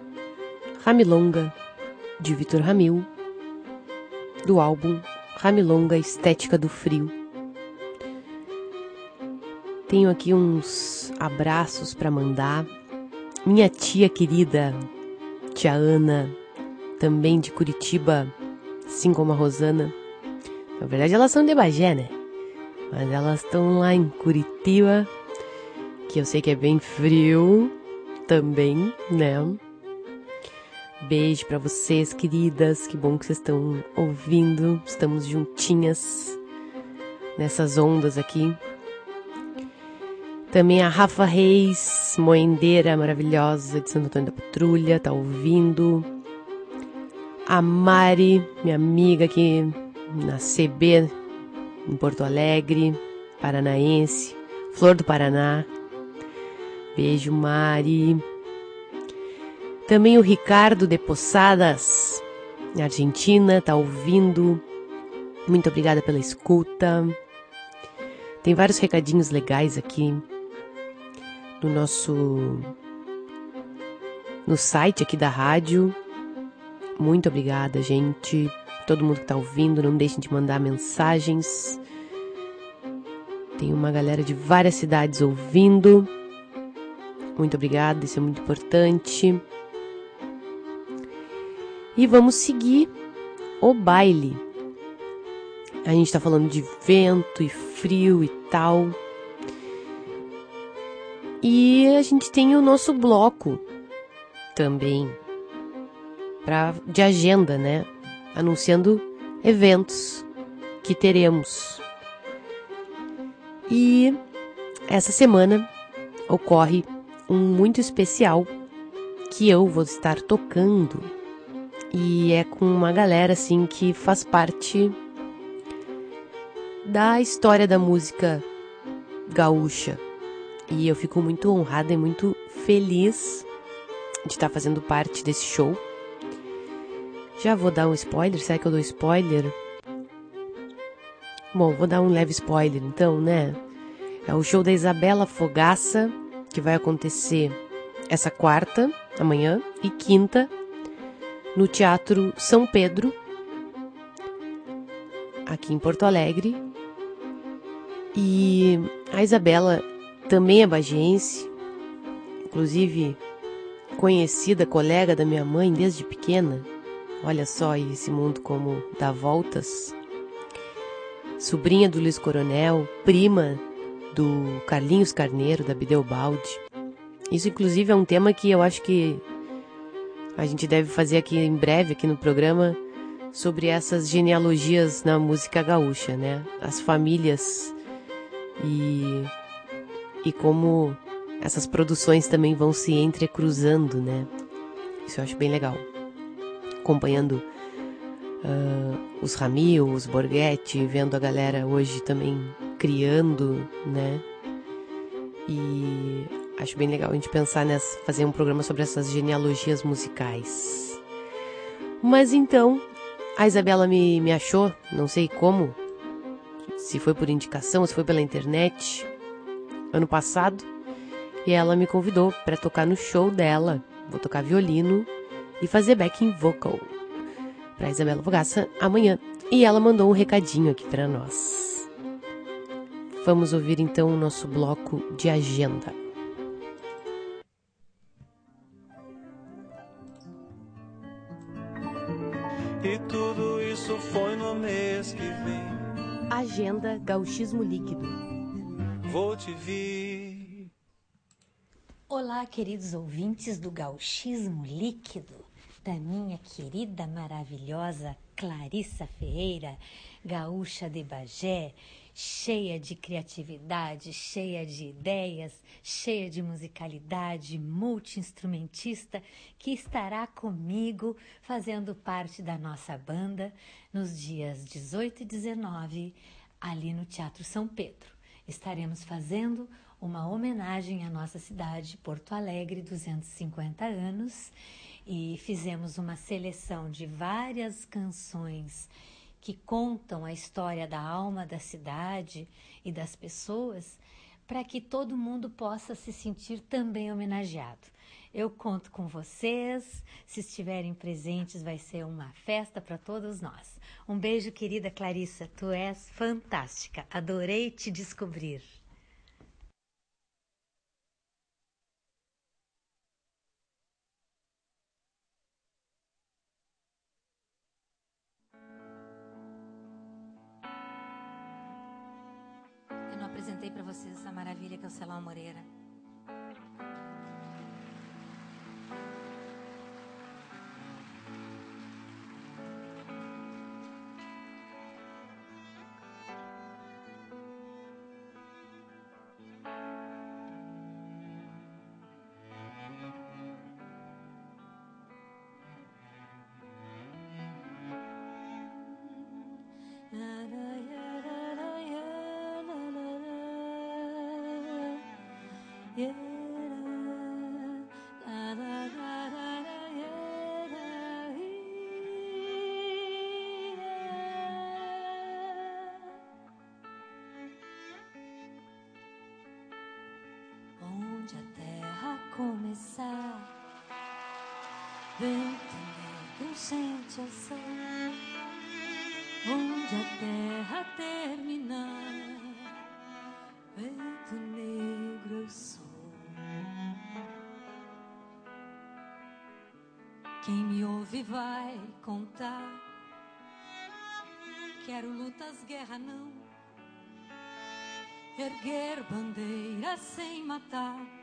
Ramilonga, de Vitor Ramil, do álbum Ramilonga Estética do Frio. Tenho aqui uns abraços para mandar. Minha tia querida, tia Ana, também de Curitiba, assim como a Rosana. Na verdade, elas são de Bagé, né? Mas elas estão lá em Curitiba, que eu sei que é bem frio também, né? Beijo para vocês, queridas. Que bom que vocês estão ouvindo. Estamos juntinhas nessas ondas aqui. Também a Rafa Reis, moendeira maravilhosa de Santo Antônio da Patrulha, tá ouvindo. A Mari, minha amiga aqui na CB, em Porto Alegre, paranaense, Flor do Paraná. Beijo, Mari. Também o Ricardo de Posadas, na Argentina, tá ouvindo. Muito obrigada pela escuta. Tem vários recadinhos legais aqui no nosso no site aqui da rádio. Muito obrigada, gente. Todo mundo que tá ouvindo, não deixem de mandar mensagens. Tem uma galera de várias cidades ouvindo. Muito obrigada, isso é muito importante. E vamos seguir O Baile. A gente tá falando de vento e frio e tal. E a gente tem o nosso bloco também pra, de agenda, né? Anunciando eventos que teremos. E essa semana ocorre um muito especial que eu vou estar tocando e é com uma galera assim que faz parte da história da música gaúcha. E eu fico muito honrada e muito feliz de estar fazendo parte desse show. Já vou dar um spoiler, será que eu dou spoiler? Bom, vou dar um leve spoiler então, né? É o show da Isabela Fogaça, que vai acontecer essa quarta, amanhã, e quinta, no Teatro São Pedro, aqui em Porto Alegre. E a Isabela também é bagiense, inclusive conhecida, colega da minha mãe desde pequena. Olha só esse mundo como dá voltas. Sobrinha do Luiz Coronel, prima do Carlinhos Carneiro, da Bideobaldi. Isso, inclusive, é um tema que eu acho que a gente deve fazer aqui em breve, aqui no programa, sobre essas genealogias na música gaúcha, né? As famílias e, e como essas produções também vão se entrecruzando, né? Isso eu acho bem legal. Acompanhando uh, os Ramil, os Borghetti, vendo a galera hoje também criando, né? E acho bem legal a gente pensar nessa, fazer um programa sobre essas genealogias musicais. Mas então, a Isabela me, me achou, não sei como, se foi por indicação, se foi pela internet, ano passado, e ela me convidou para tocar no show dela. Vou tocar violino e fazer backing vocal para Isabela Fogaça amanhã. E ela mandou um recadinho aqui para nós. Vamos ouvir então o nosso bloco de agenda. E tudo isso foi no mês que vem. Agenda Gauchismo Líquido. Vou te vir. Olá, queridos ouvintes do Gauchismo Líquido, da minha querida, maravilhosa Clarissa Ferreira, gaúcha de Bagé, cheia de criatividade, cheia de ideias, cheia de musicalidade, multi-instrumentista, que estará comigo fazendo parte da nossa banda nos dias 18 e 19, ali no Teatro São Pedro. Estaremos fazendo uma homenagem à nossa cidade, Porto Alegre, 250 anos, e fizemos uma seleção de várias canções que contam a história da alma da cidade e das pessoas, para que todo mundo possa se sentir também homenageado. Eu conto com vocês, se estiverem presentes, vai ser uma festa para todos nós. Um beijo, querida Clarissa, tu és fantástica, adorei te descobrir. Apresentei para vocês essa maravilha que é o Celão Moreira. Vento negro sente ação. Onde a terra terminar, vento negro eu sou. Quem me ouve vai contar quero lutas, guerra não. Erguer bandeira sem matar.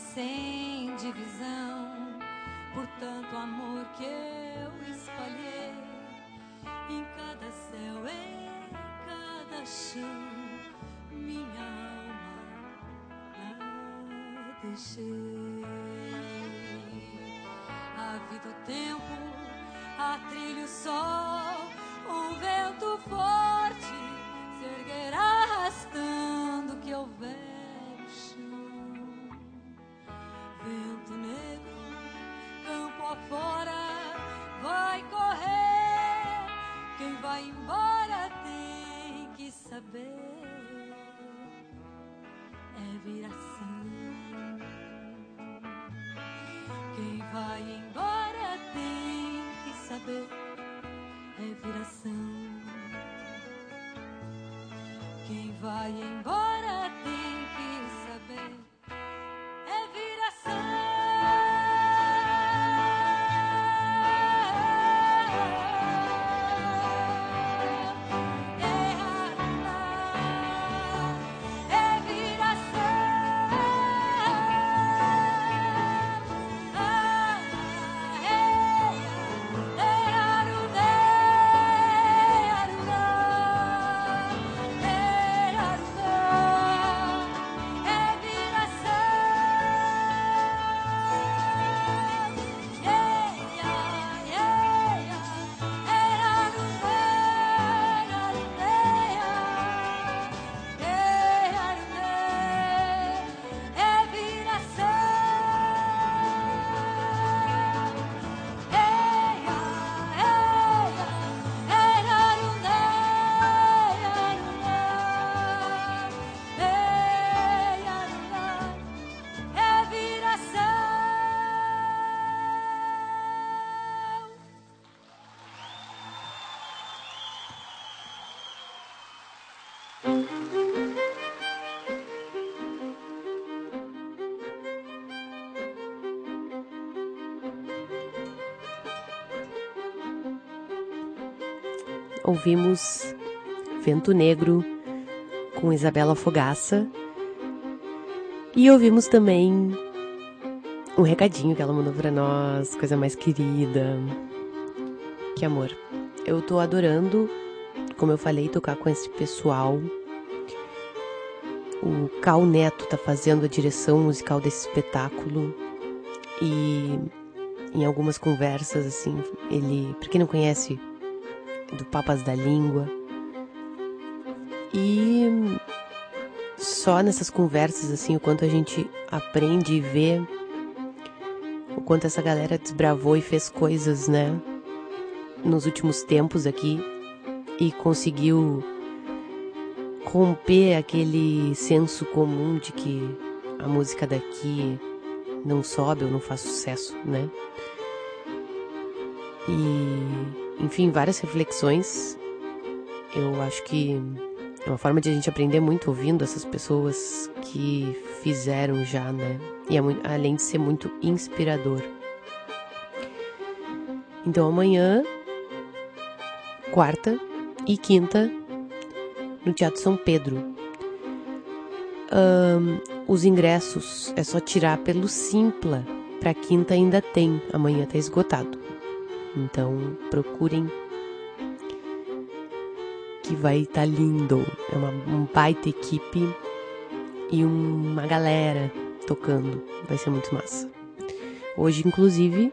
Sem divisão, por tanto amor que eu espalhei em cada céu, em cada chão, minha alma lá deixei. A vida, o tempo, a trilha, o sol, Quem vai Ouvimos Vento Negro com Isabela Fogaça. E ouvimos também um recadinho que ela mandou pra nós, coisa mais querida. Que amor. Eu tô adorando, como eu falei, tocar com esse pessoal. O Cal Neto tá fazendo a direção musical desse espetáculo. E em algumas conversas, assim, ele, pra quem não conhece, do Papas da Língua. E só nessas conversas, assim, o quanto a gente aprende e vê o quanto essa galera desbravou e fez coisas, né, nos últimos tempos aqui e conseguiu romper aquele senso comum de que a música daqui não sobe ou não faz sucesso, né? E, enfim, várias reflexões. Eu acho que é uma forma de a gente aprender muito ouvindo essas pessoas que fizeram já, né? E é muito, além de ser muito inspirador. Então amanhã, quarta e quinta, no Teatro São Pedro. Ahn, os ingressos é só tirar pelo Simpla. Pra quinta ainda tem, amanhã tá esgotado. Então procurem que vai estar lindo. É uma um baita equipe e uma galera tocando. Vai ser muito massa. Hoje, inclusive,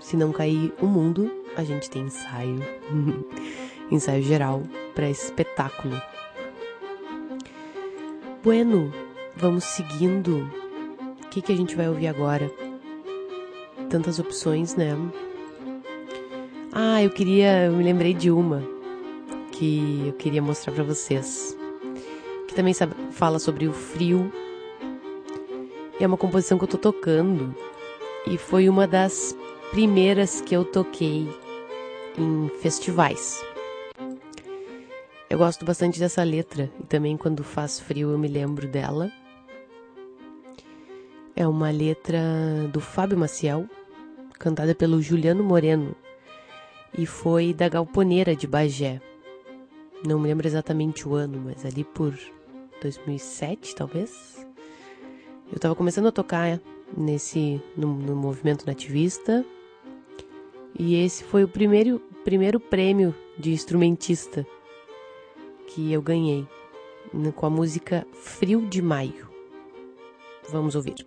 se não cair o mundo, a gente tem ensaio. ensaio geral para esse espetáculo. Bueno, vamos seguindo. O que, que a gente vai ouvir agora? Tantas opções, né? Ah, eu queria. Eu me lembrei de uma que eu queria mostrar para vocês. Que também sabe, fala sobre o frio. E é uma composição que eu tô tocando. E foi uma das primeiras que eu toquei em festivais. Eu gosto bastante dessa letra e também quando faz frio eu me lembro dela. É uma letra do Fábio Maciel, cantada pelo Juliano Moreno, e foi da Galponeira de Bagé. Não me lembro exatamente o ano, mas ali por 2007, talvez. Eu estava começando a tocar nesse no, no, movimento nativista e esse foi o primeiro primeiro prêmio de instrumentista que eu ganhei com a música Frio de Maio. Vamos ouvir.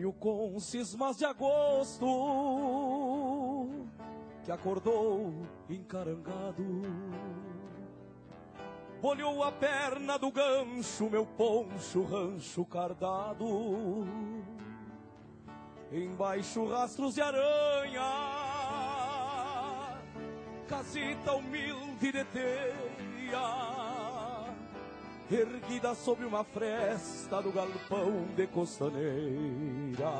Maio com cismas de agosto que acordou encarangado. Olhou a perna do gancho, meu poncho, rancho cardado. Embaixo rastros de aranha, casita humilde de teia erguida sobre uma fresta do galpão de costaneira.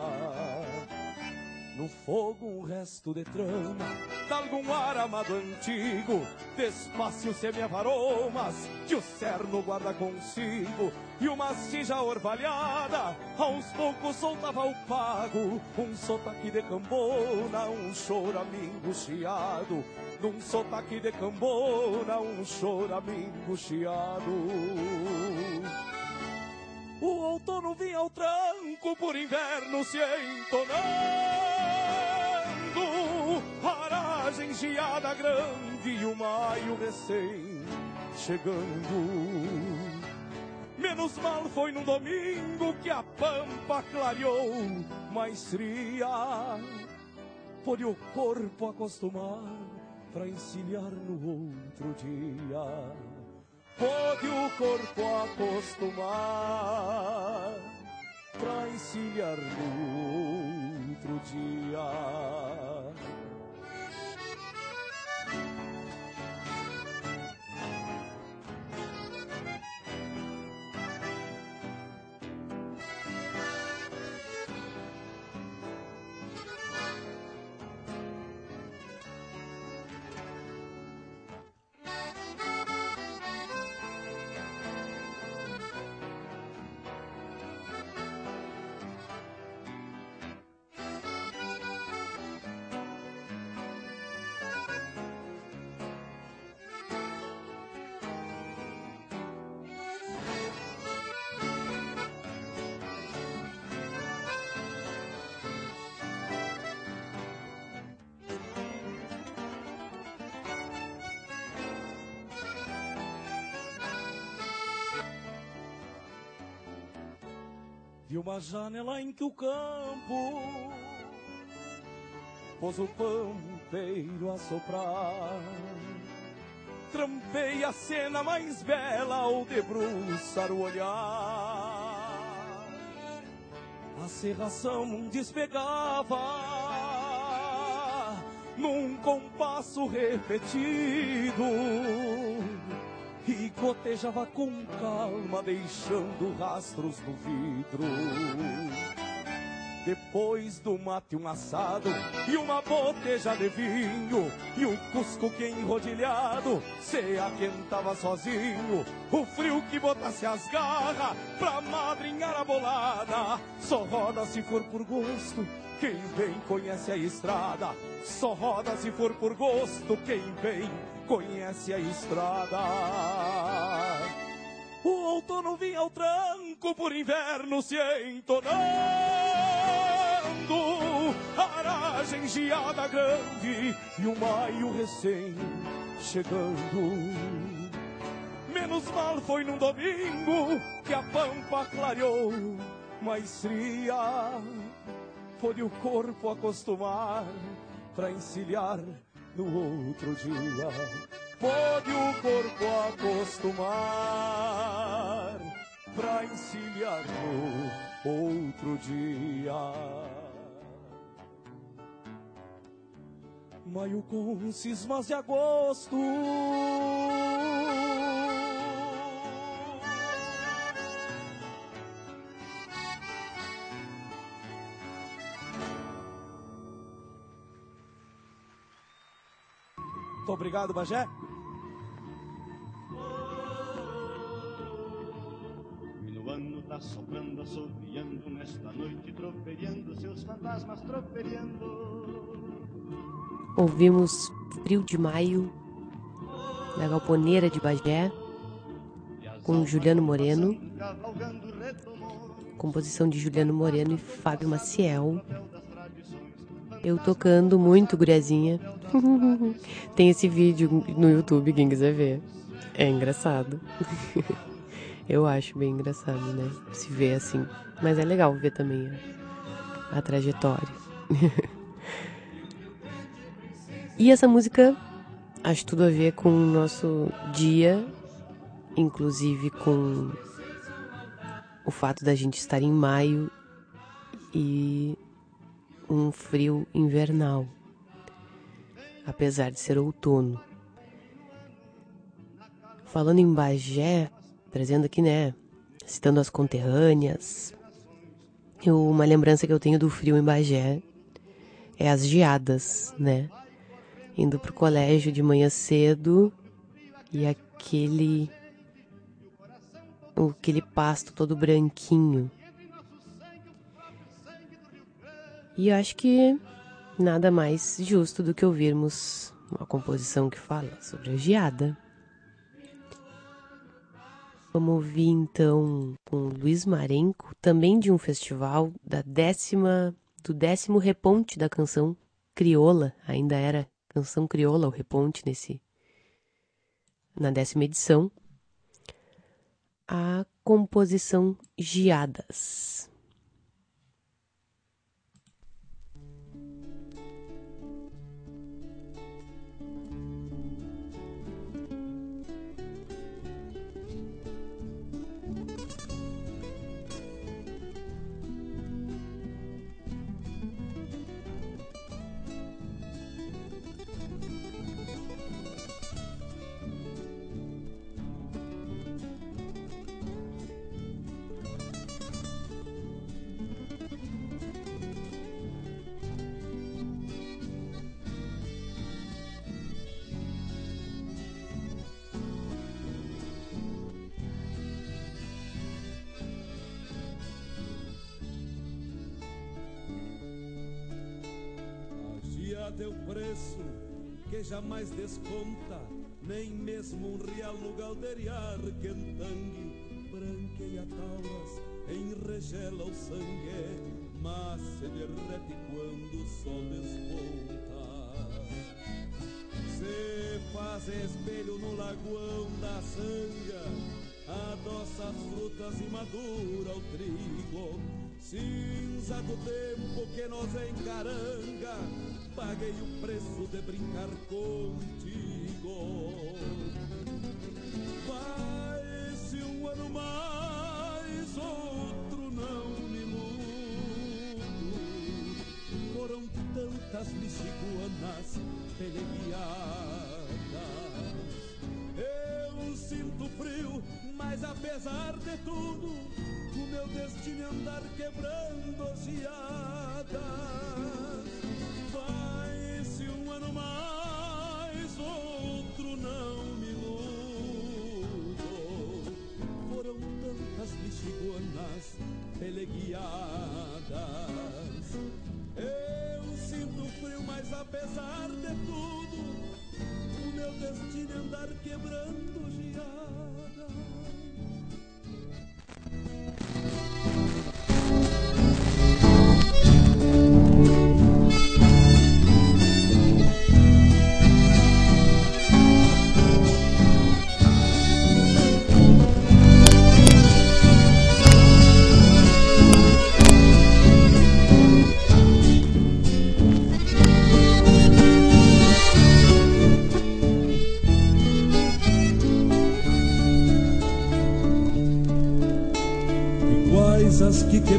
No fogo um resto de trama de algum ar amado antigo, despacio semeava aromas que o cerno guarda consigo. E uma cija orvalhada, aos poucos soltava o pago, um sotaque de cambona, um choramingo chiado, num sotaque de cambona, um choramingo chiado. O outono vinha ao tranco, por inverno se entonando, aragem geada grande e o maio recém chegando. Menos mal foi num domingo que a pampa clareou mais fria. Pôde o corpo acostumar pra encilhar no outro dia. Pôde o corpo acostumar pra encilhar no outro dia. Vi uma janela em que o campo pôs o pampeiro a soprar. Trampei a cena mais bela ao debruçar o olhar. A serração despegava num compasso repetido e gotejava com calma, deixando rastros no vidro. Depois do mate um assado e uma boteja de vinho e um cusco que enrodilhado se aquentava sozinho. O frio que botasse as garras pra madrinhar a bolada. Só roda se for por gosto, quem vem conhece a estrada. Só roda se for por gosto, quem vem conhece a estrada. O outono vinha ao tranco por inverno se entonando. Aragem geada grande e o maio recém chegando. Menos mal foi num domingo que a pampa clareou mais fria. Pôde o corpo acostumar pra encilhar no outro dia pode o corpo acostumar pra encilhar no outro dia. Maio com cismas de agosto. Muito obrigado, Bagé. Minuano tá soprando, assoviando nesta noite, troperiando, seus fantasmas troperiando. Ouvimos Frio de Maio, da Galponeira de Bagé, com Juliano Moreno, composição de Juliano Moreno e Fábio Maciel. Eu tocando muito guriazinha. Tem esse vídeo no YouTube, quem quiser ver. É engraçado. Eu acho bem engraçado, né? Se ver assim. Mas é legal ver também a, a trajetória. e essa música acho tudo a ver com o nosso dia, inclusive com o fato da gente estar em maio e um frio invernal, apesar de ser outono. Falando em Bagé, trazendo aqui, né, citando as conterrâneas, eu, uma lembrança que eu tenho do frio em Bagé é as geadas, né? Indo pro colégio de manhã cedo e aquele aquele pasto todo branquinho E acho que nada mais justo do que ouvirmos uma composição que fala sobre a geada. Vamos ouvir então com Luiz Marenco, também de um festival da décima, do décimo reponte da canção crioula, ainda era canção crioula o reponte nesse na décima edição, a composição Geadas. Jamais desconta, nem mesmo um real no quentangue, branqueia tauras, enregela o sangue, mas se derrete quando o sol desponta. Se faz espelho no lagoão da sanga, adoça as frutas e madura o trigo, cinza do tempo que nos encaranga, paguei o preço de brincar contigo. Vai-se um ano mais, outro não me mudo. Foram tantas lixiguanas peleguiadas. Eu sinto frio, mas apesar de tudo, o meu destino é andar quebrando geadas.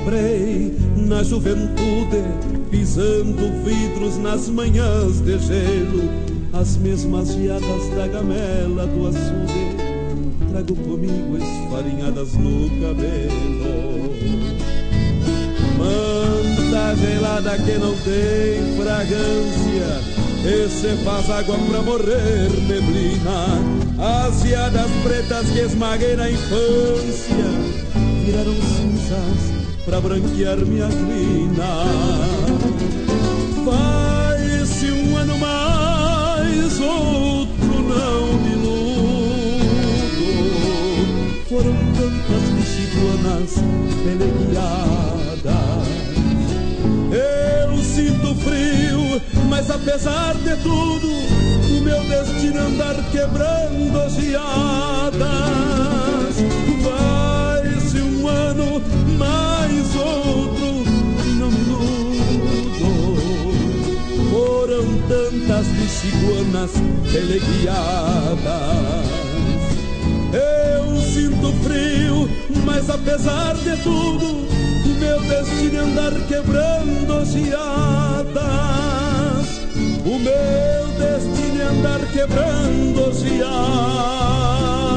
Quebrei na juventude, pisando vidros nas manhãs de gelo, as mesmas geadas da gamela do açude, trago comigo esfarinhadas no cabelo. Manta gelada que não tem fragrância, esse faz água pra morrer neblina. As geadas pretas que esmaguei na infância viraram cinzas pra branquear minha crina. Vai-se um ano mais, outro não me iludo. Foram tantas mexiguanas peleguiadas. Eu sinto frio, mas apesar de tudo, o meu destino é andar quebrando geadas. Tantas mexiguanas peleguiadas. Eu sinto frio, mas apesar de tudo, o meu destino é andar quebrando geadas. O meu destino é andar quebrando geadas.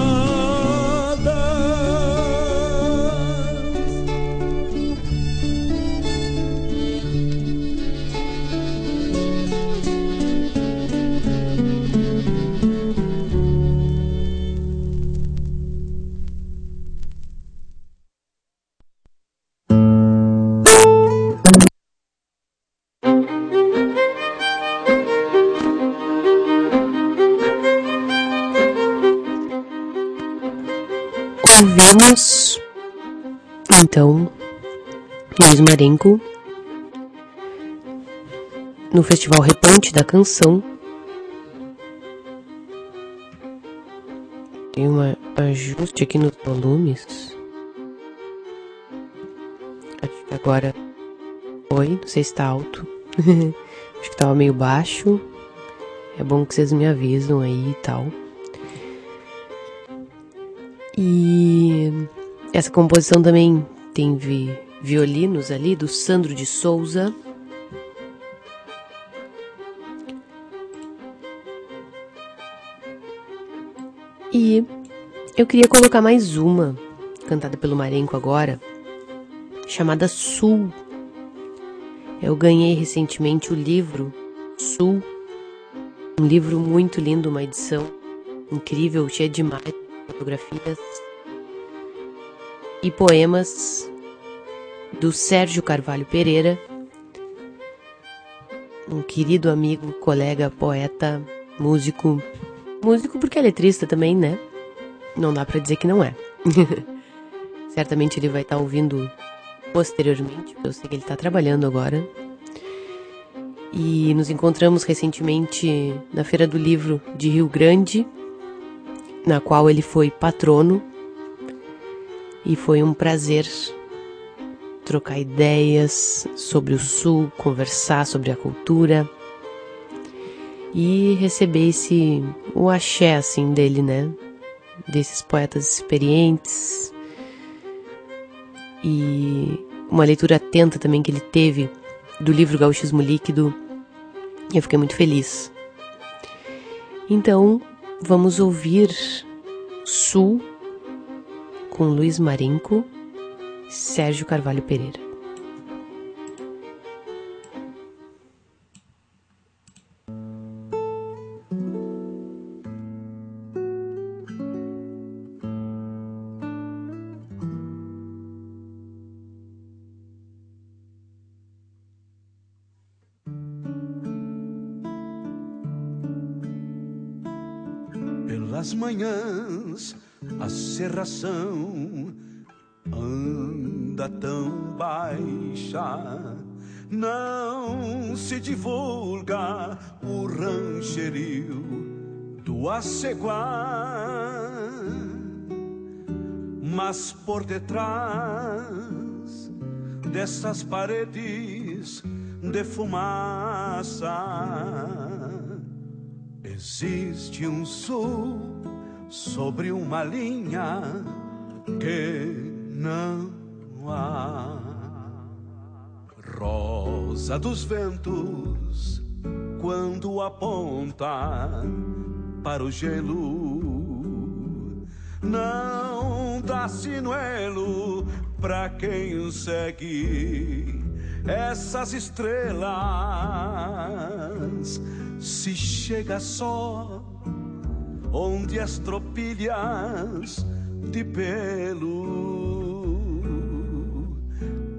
Luiz Marenco no Festival Reponte da Canção. Tem um ajuste aqui nos volumes. Acho que agora foi, não sei se tá alto. Acho que tava meio baixo. É bom que vocês me avisam aí e tal. E essa composição também tem vi- violinos ali do Sandro de Souza. E eu queria colocar mais uma, cantada pelo Marenco agora, chamada Sul. Eu ganhei recentemente o livro Sul, um livro muito lindo, uma edição incrível, cheia de imagens, fotografias e poemas do Sérgio Carvalho Pereira, um querido amigo, colega, poeta, músico. Músico porque é letrista também, né? Não dá pra dizer que não é. Certamente ele vai estar ouvindo posteriormente, eu sei que ele está trabalhando agora. E nos encontramos recentemente na Feira do Livro de Rio Grande, na qual ele foi patrono. E foi um prazer trocar ideias sobre o Sul, conversar sobre a cultura e receber esse o axé assim dele, né? Desses poetas experientes e uma leitura atenta também que ele teve do livro Gauchismo Líquido eu fiquei muito feliz. Então, vamos ouvir Sul com Luiz Marenco, Sérgio Carvalho Pereira. Pelas manhãs a serração anda tão baixa, não se divulga o rancherio do aceguá, mas por detrás dessas paredes de fumaça existe um sul sobre uma linha que não há. Rosa dos ventos, quando aponta para o gelo, não dá sinuelo pra quem segue essas estrelas. Se chega só onde as tropilhas de pelo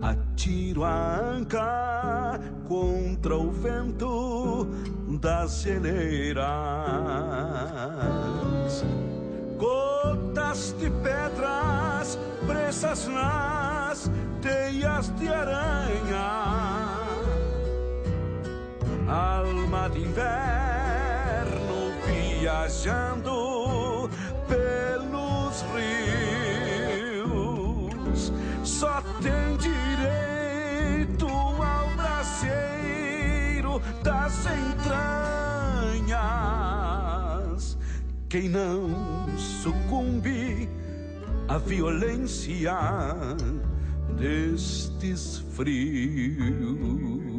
atiro a anca contra o vento das geleiras. Gotas de pedras presas nas teias de aranha alma de inverno viajando pelos rios, só tem das entranhas. Quem não sucumbe à violência destes frios.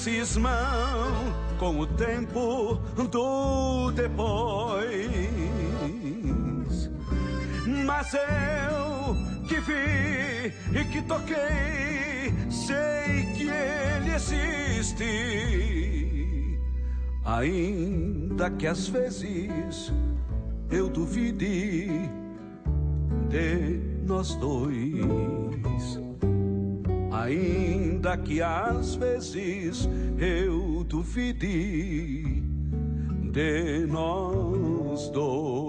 Cismam com o tempo do depois. Mas eu que vi e que toquei, sei que ele existe. Ainda que às vezes eu duvide de nós dois. Ainda que às vezes eu duvide de nós dois.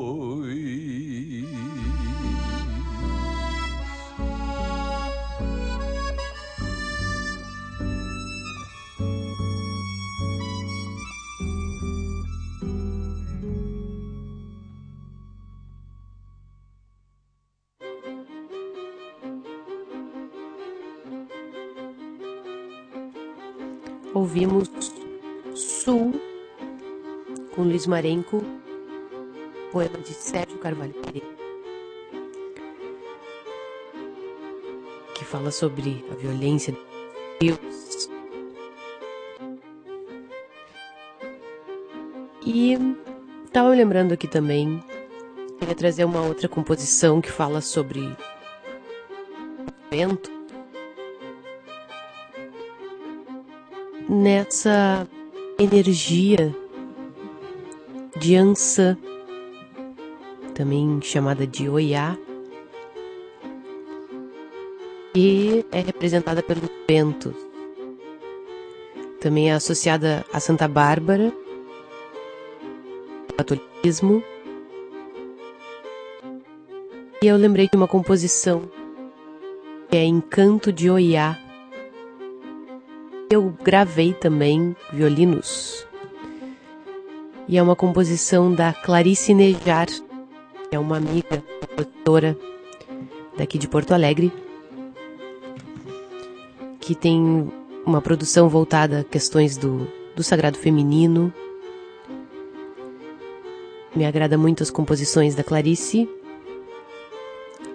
ouvimos Sul, com Luiz Marenco, poema de Sérgio Carvalho, que fala sobre a violência de Deus. E estava lembrando aqui também, queria trazer uma outra composição que fala sobre vento nessa energia de Ansa, também chamada de Oiá, e é representada pelos vento. Também é associada a Santa Bárbara, ao catolicismo. E eu lembrei de uma composição que é Encanto de Oiá, eu gravei também violinos. E é uma composição da Clarice Nejar, que é uma amiga, compositora daqui de Porto Alegre, que tem uma produção voltada a questões do, do sagrado feminino. Me agrada muito as composições da Clarice.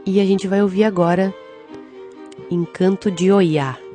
E a gente vai ouvir agora Encanto de Oiá.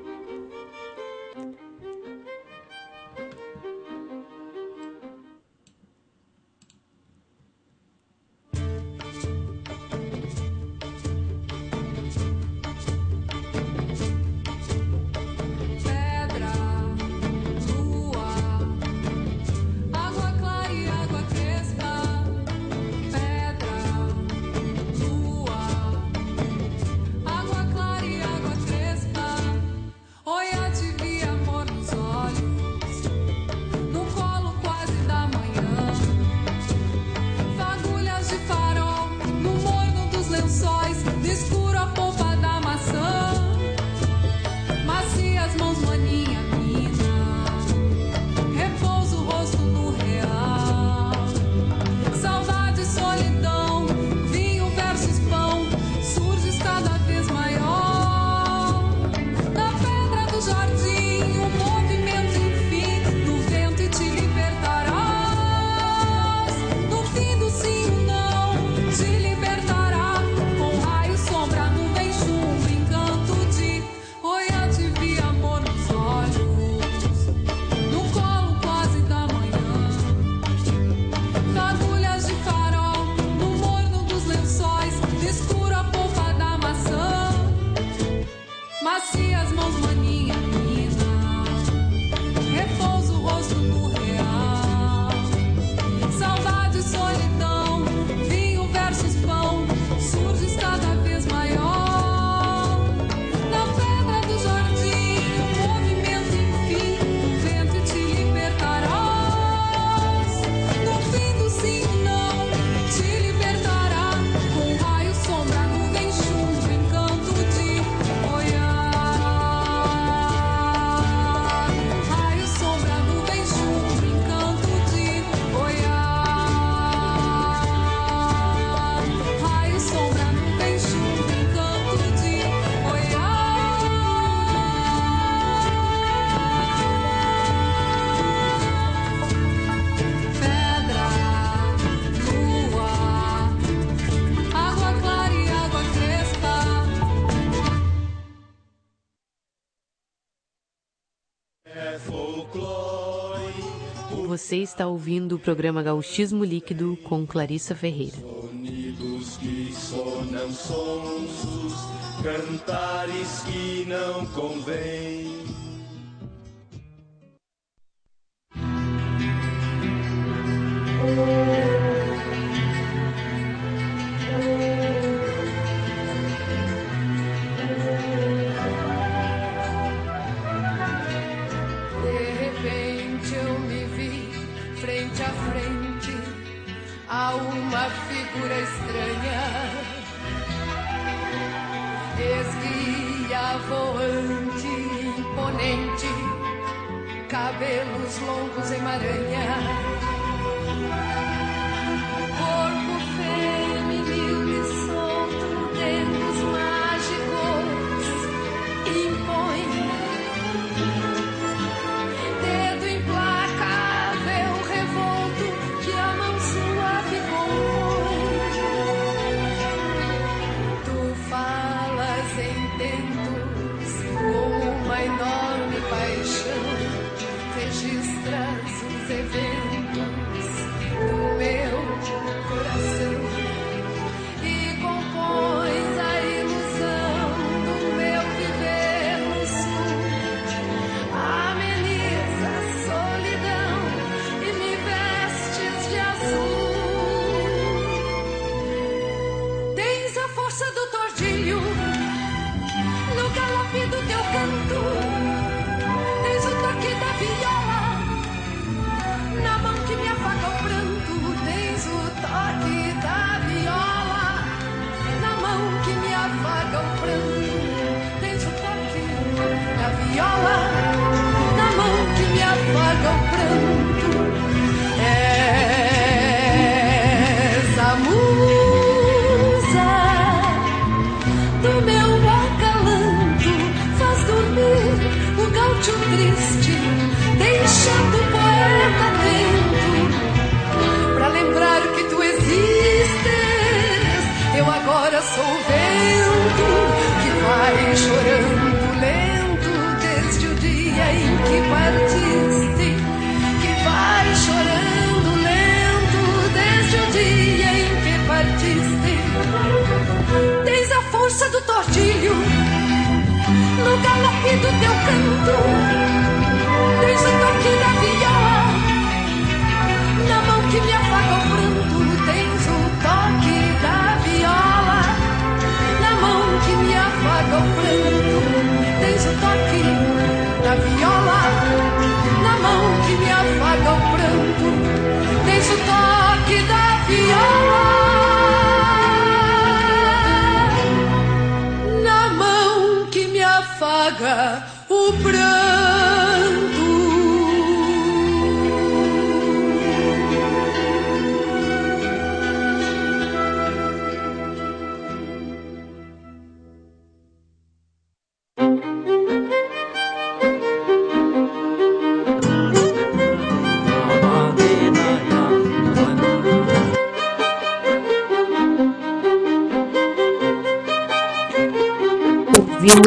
Você está ouvindo o programa Gauchismo Líquido com Clarissa Ferreira.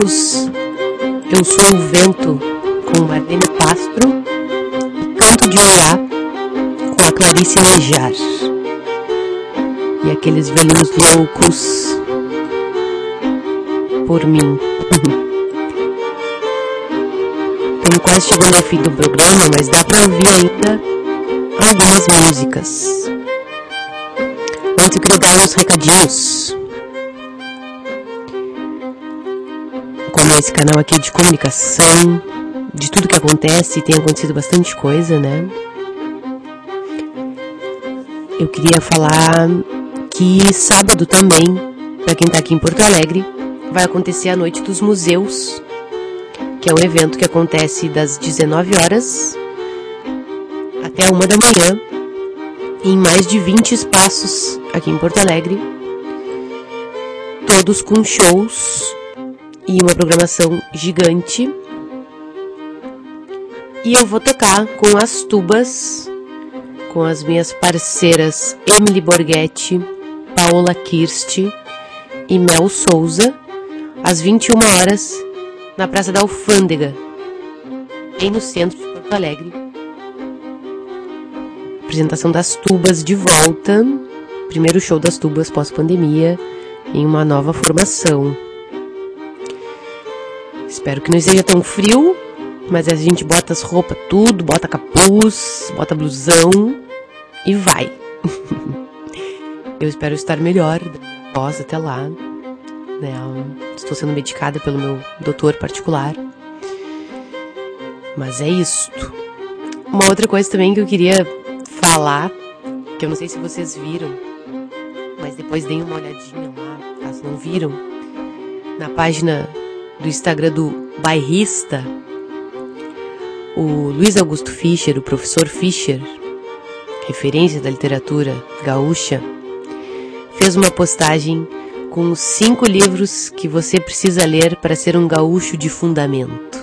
Ouvimos Eu Sou o Vento com Marlene Castro e Canto de Oiá com a Clarice Nejar. E aqueles velhinhos loucos por mim. Estamos quase chegando ao fim do programa, mas dá para ouvir ainda algumas músicas. Antes eu queria dar uns recadinhos. Canal aqui de comunicação, de tudo que acontece, tem acontecido bastante coisa, né? Eu queria falar que sábado também, para quem tá aqui em Porto Alegre, vai acontecer a Noite dos Museus, que é um evento que acontece das 19 horas até uma da manhã, em mais de 20 espaços aqui em Porto Alegre, todos com shows e uma programação gigante. E eu vou tocar com as tubas, com as minhas parceiras Emily Borghetti, Paola Kirst e Mel Souza, às 21 horas, na Praça da Alfândega, bem no centro de Porto Alegre. Apresentação das tubas de volta, primeiro show das tubas pós-pandemia, em uma nova formação. Espero que não esteja tão frio, mas a gente bota as roupas tudo, bota capuz, bota blusão e vai. Eu espero estar melhor após até lá. Né? Estou sendo medicada pelo meu doutor particular. Mas é isto. Uma outra coisa também que eu queria falar, que eu não sei se vocês viram, mas depois deem uma olhadinha lá, caso não viram, na página do Instagram do bairrista, o Luiz Augusto Fischer, o professor Fischer, referência da literatura gaúcha, fez uma postagem com os cinco livros que você precisa ler para ser um gaúcho de fundamento.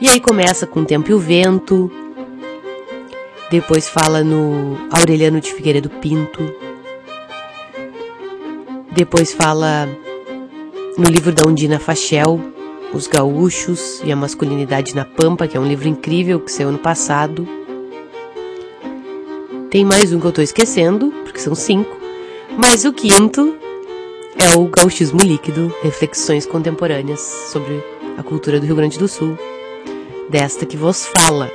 E aí começa com Tempo e o Vento, depois fala no Aureliano de Figueiredo Pinto, depois fala no livro da Undina Fachel, Os Gaúchos e a Masculinidade na Pampa, que é um livro incrível que saiu ano passado. Tem mais um que eu estou esquecendo, porque são cinco. Mas o quinto é o Gauchismo Líquido, Reflexões Contemporâneas sobre a cultura do Rio Grande do Sul, desta que vos fala.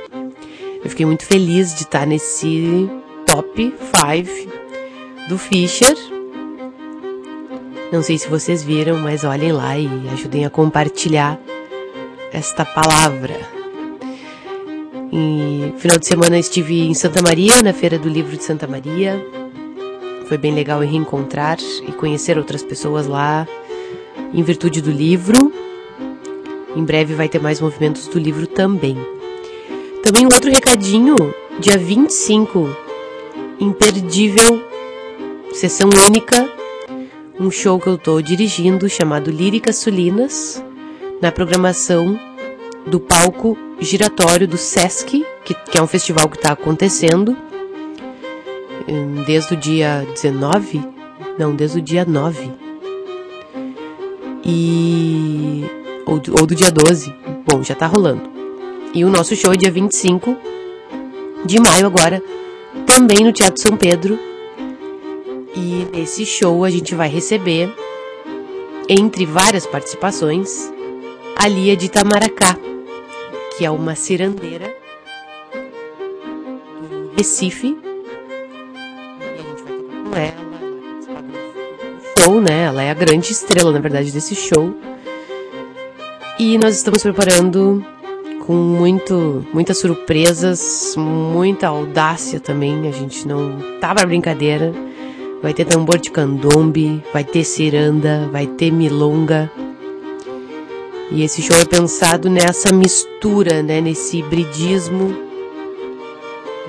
Eu fiquei muito feliz de estar nesse top 5 do Fischer, Não sei se vocês viram, mas olhem lá e ajudem a compartilhar esta palavra. E final de semana estive em Santa Maria, na Feira do Livro de Santa Maria. Foi bem legal reencontrar e conhecer outras pessoas lá, em virtude do livro. Em breve vai ter mais movimentos do livro também. Também um outro recadinho, dia 25, imperdível, sessão única, um show que eu tô dirigindo chamado Líricas Sulinas, na programação do palco giratório do Sesc, que, que é um festival que está acontecendo hum, desde o dia 19, não, desde o dia 9. E. Ou, ou do dia 12. Bom, já tá rolando. E o nosso show é dia 25 de maio agora, também no Teatro São Pedro. E nesse show a gente vai receber, entre várias participações, a Lia de Itamaracá, que é uma cirandeira do Recife. E a gente vai tocar com ela, show, né? Ela é a grande estrela, na verdade, desse show. E nós estamos preparando com muito, muitas surpresas, muita audácia também. A gente não tá pra brincadeira. Vai ter tambor de candombe, vai ter ciranda, vai ter milonga. E esse show é pensado nessa mistura, né, nesse hibridismo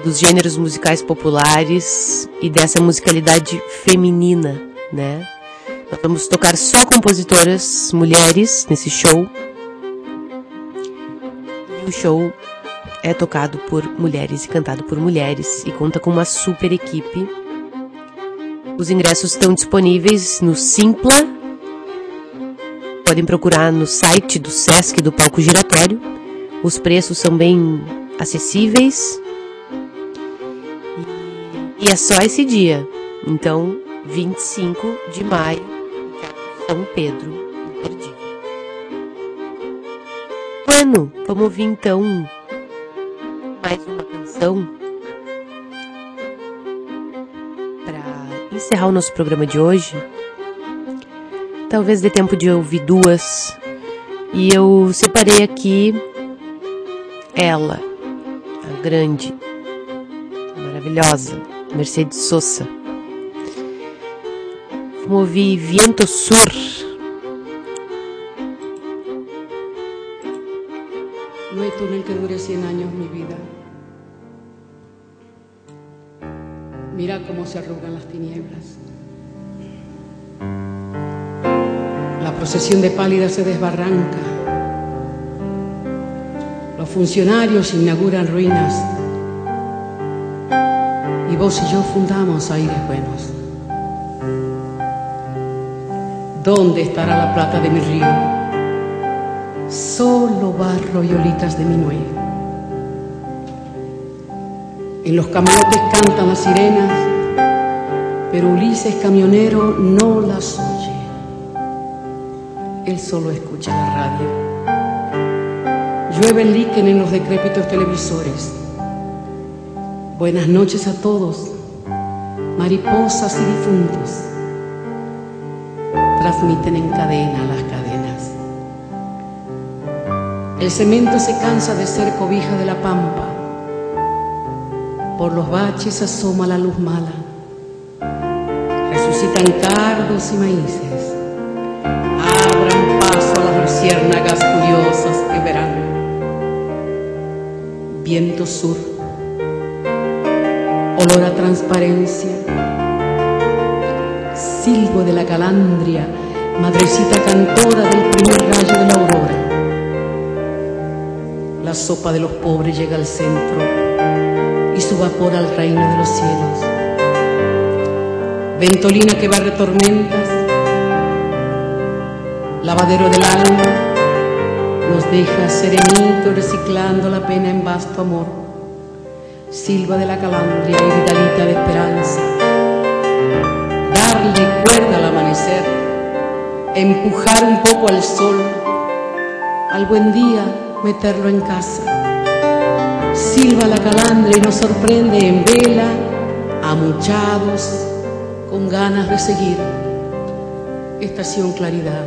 dos gêneros musicais populares e dessa musicalidade feminina, né? Nós vamos tocar só compositoras mulheres nesse show. E o show é tocado por mulheres e cantado por mulheres e conta com uma super equipe. Os ingressos estão disponíveis no Simpla Podem procurar no site do Sesc do Palco Giratório. Os preços são bem acessíveis. E é só esse dia. Então, 25 de maio, São Pedro, imperdível. Bueno, vamos ouvir então mais uma canção encerrar o nosso programa de hoje. Talvez dê tempo de ouvir duas. E eu separei aqui ela, a grande, a maravilhosa, Mercedes Sosa. Vamos ouvir Viento Sur. Se arrugan las tinieblas. La procesión de pálidas se desbarranca. Los funcionarios inauguran ruinas. Y vos y yo fundamos aires buenos. ¿Dónde estará la plata de mi río? Solo barro y olitas de mi nuez. En los camarotes cantan las sirenas, pero Ulises camionero no las oye. Él solo escucha la radio. Llueve el líquen en los decrépitos televisores. Buenas noches a todos, mariposas y difuntos. Transmiten en cadena las cadenas. El cemento se cansa de ser cobija de la pampa. Por los baches asoma la luz mala. Cardos y maíces. Abran paso a las luciérnagas curiosas que verán. Viento sur, olor a transparencia, silbo de la calandria, madrecita cantora del primer rayo de la aurora. La sopa de los pobres llega al centro y su vapor al reino de los cielos. Ventolina que barre tormentas, lavadero del alma, nos deja serenito reciclando la pena en vasto amor. Silva de la calandria y vidalita de esperanza. Darle cuerda al amanecer, empujar un poco al sol, al buen día meterlo en casa. Silva la calandria y nos sorprende en vela, amuchados, con ganas de seguir. Estación Claridad,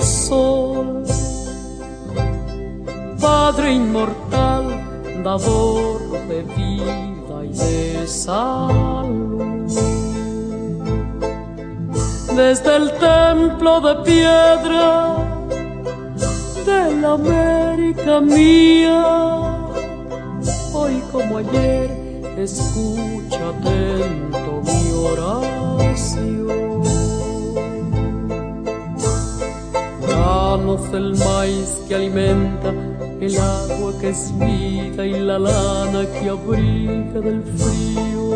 sol, Padre inmortal, dador de vida y de salud. Desde el templo de piedra de la América mía, hoy como ayer, escucha atento mi oración. El maíz que alimenta, el agua que es vida y la lana que abriga del frío.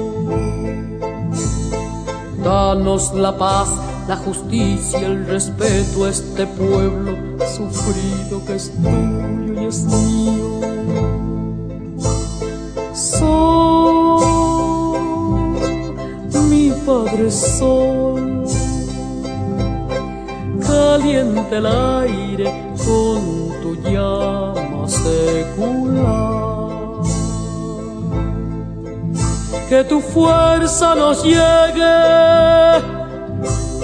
Danos la paz, la justicia, el respeto a este pueblo sufrido que es tuyo y es mío. Sol, mi Padre Sol, caliente el aire con tu llama secular. Que tu fuerza nos llegue,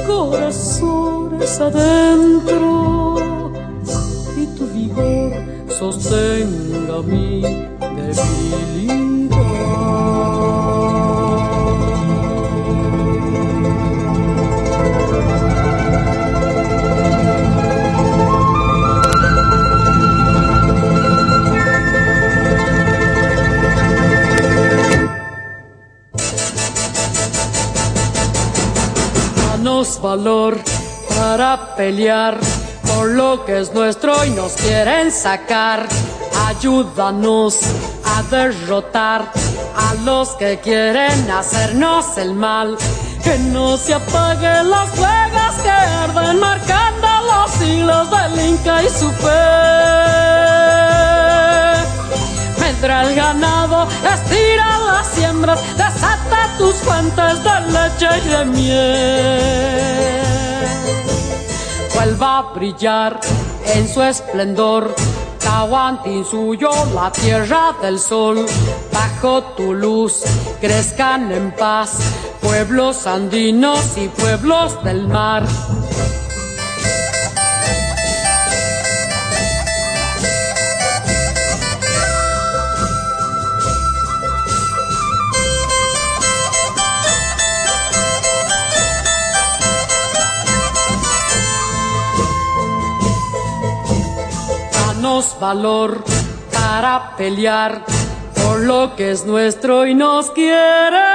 corazones adentro, y tu vigor sostenga mi debilidad. Danos valor para pelear por lo que es nuestro y nos quieren sacar. Ayúdanos a derrotar a los que quieren hacernos el mal. Que no se apaguen las fuegas que arden marcando los siglos del Inca y su fe. El ganado, estira las siembras, desata tus fuentes de leche y de miel. Vuelva a brillar en su esplendor, Tahuantin suyo, la tierra del sol. Bajo tu luz crezcan en paz pueblos andinos y pueblos del mar. Valor para pelear por lo que es nuestro y nos quieren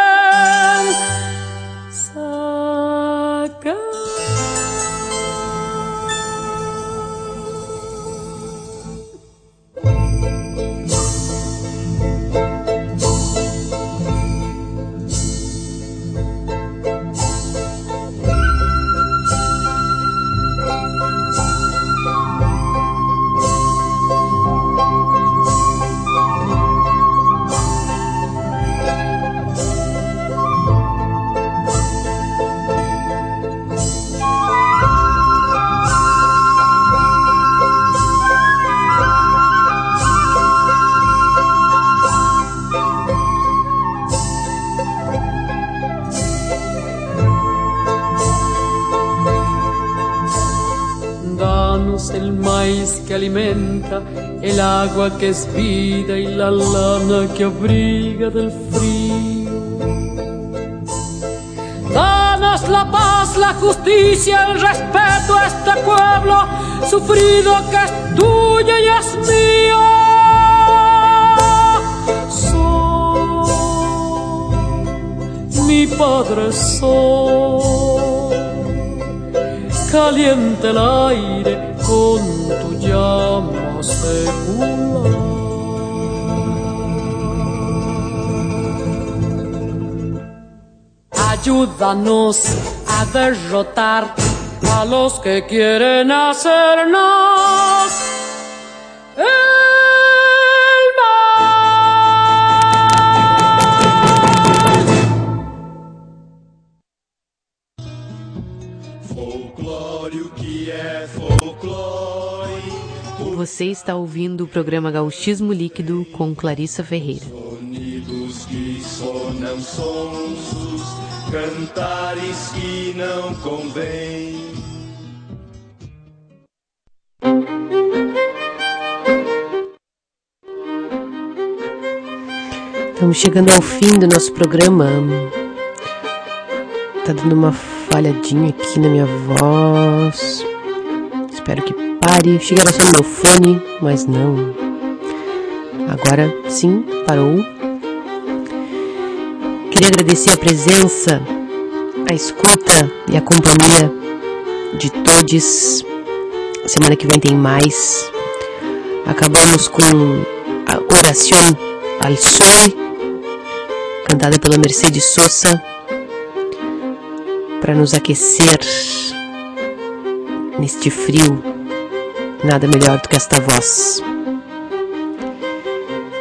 que alimenta, el agua que es vida y la lana que abriga del frío. Danos la paz, la justicia, el respeto a este pueblo sufrido que es tuyo y es mío. Sol, mi Padre Sol caliente el aire con Ayúdanos a derrotar a los que quieren hacernos Você está ouvindo o programa Gauchismo Líquido com Clarissa Ferreira. Sonidos que sonam sonsos, cantares que não convém. Estamos chegando ao fim do nosso programa. Tá dando uma falhadinha aqui na minha voz. Espero que pare. Cheguei a só no meu fone, mas não. Agora sim, parou. Queria agradecer a presença, a escuta e a companhia de todos. Semana que vem tem mais. Acabamos com a oração al sol, cantada pela Mercedes Sosa, para nos aquecer neste frio. Nada melhor do que esta voz.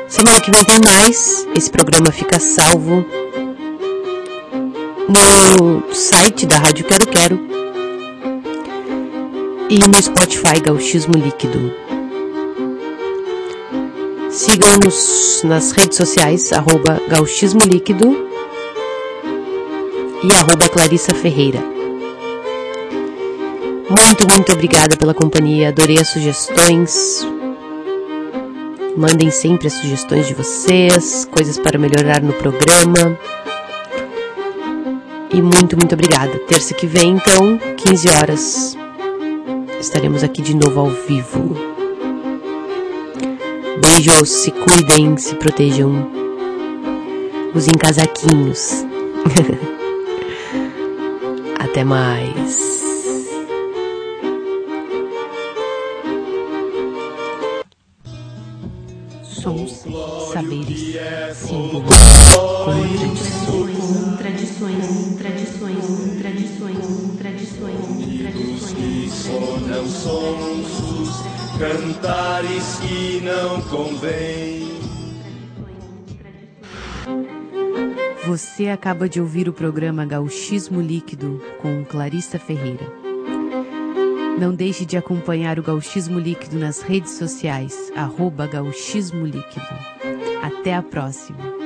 Semana que vem tem mais. Esse programa fica salvo no site da Rádio Quero Quero e no Spotify Gauchismo Líquido. Sigam-nos nas redes sociais, arroba Gauchismo Líquido e arroba Clarissa Ferreira. Muito, muito obrigada pela companhia, adorei as sugestões. Mandem sempre as sugestões de vocês, coisas para melhorar no programa. E muito, muito obrigada. Terça que vem, então, 15 horas, estaremos aqui de novo ao vivo. Beijos, se cuidem, se protejam. Usem casaquinhos. Até mais. Saberes, símbolos, com tradições, tradições, tradições, tradições, Que sonam sonsos, cantares que não convém. Você acaba de ouvir o programa Gauchismo Líquido com Clarissa Ferreira. Não deixe de acompanhar o Gauchismo Líquido nas redes sociais, arroba Gauchismo Líquido. Até a próxima!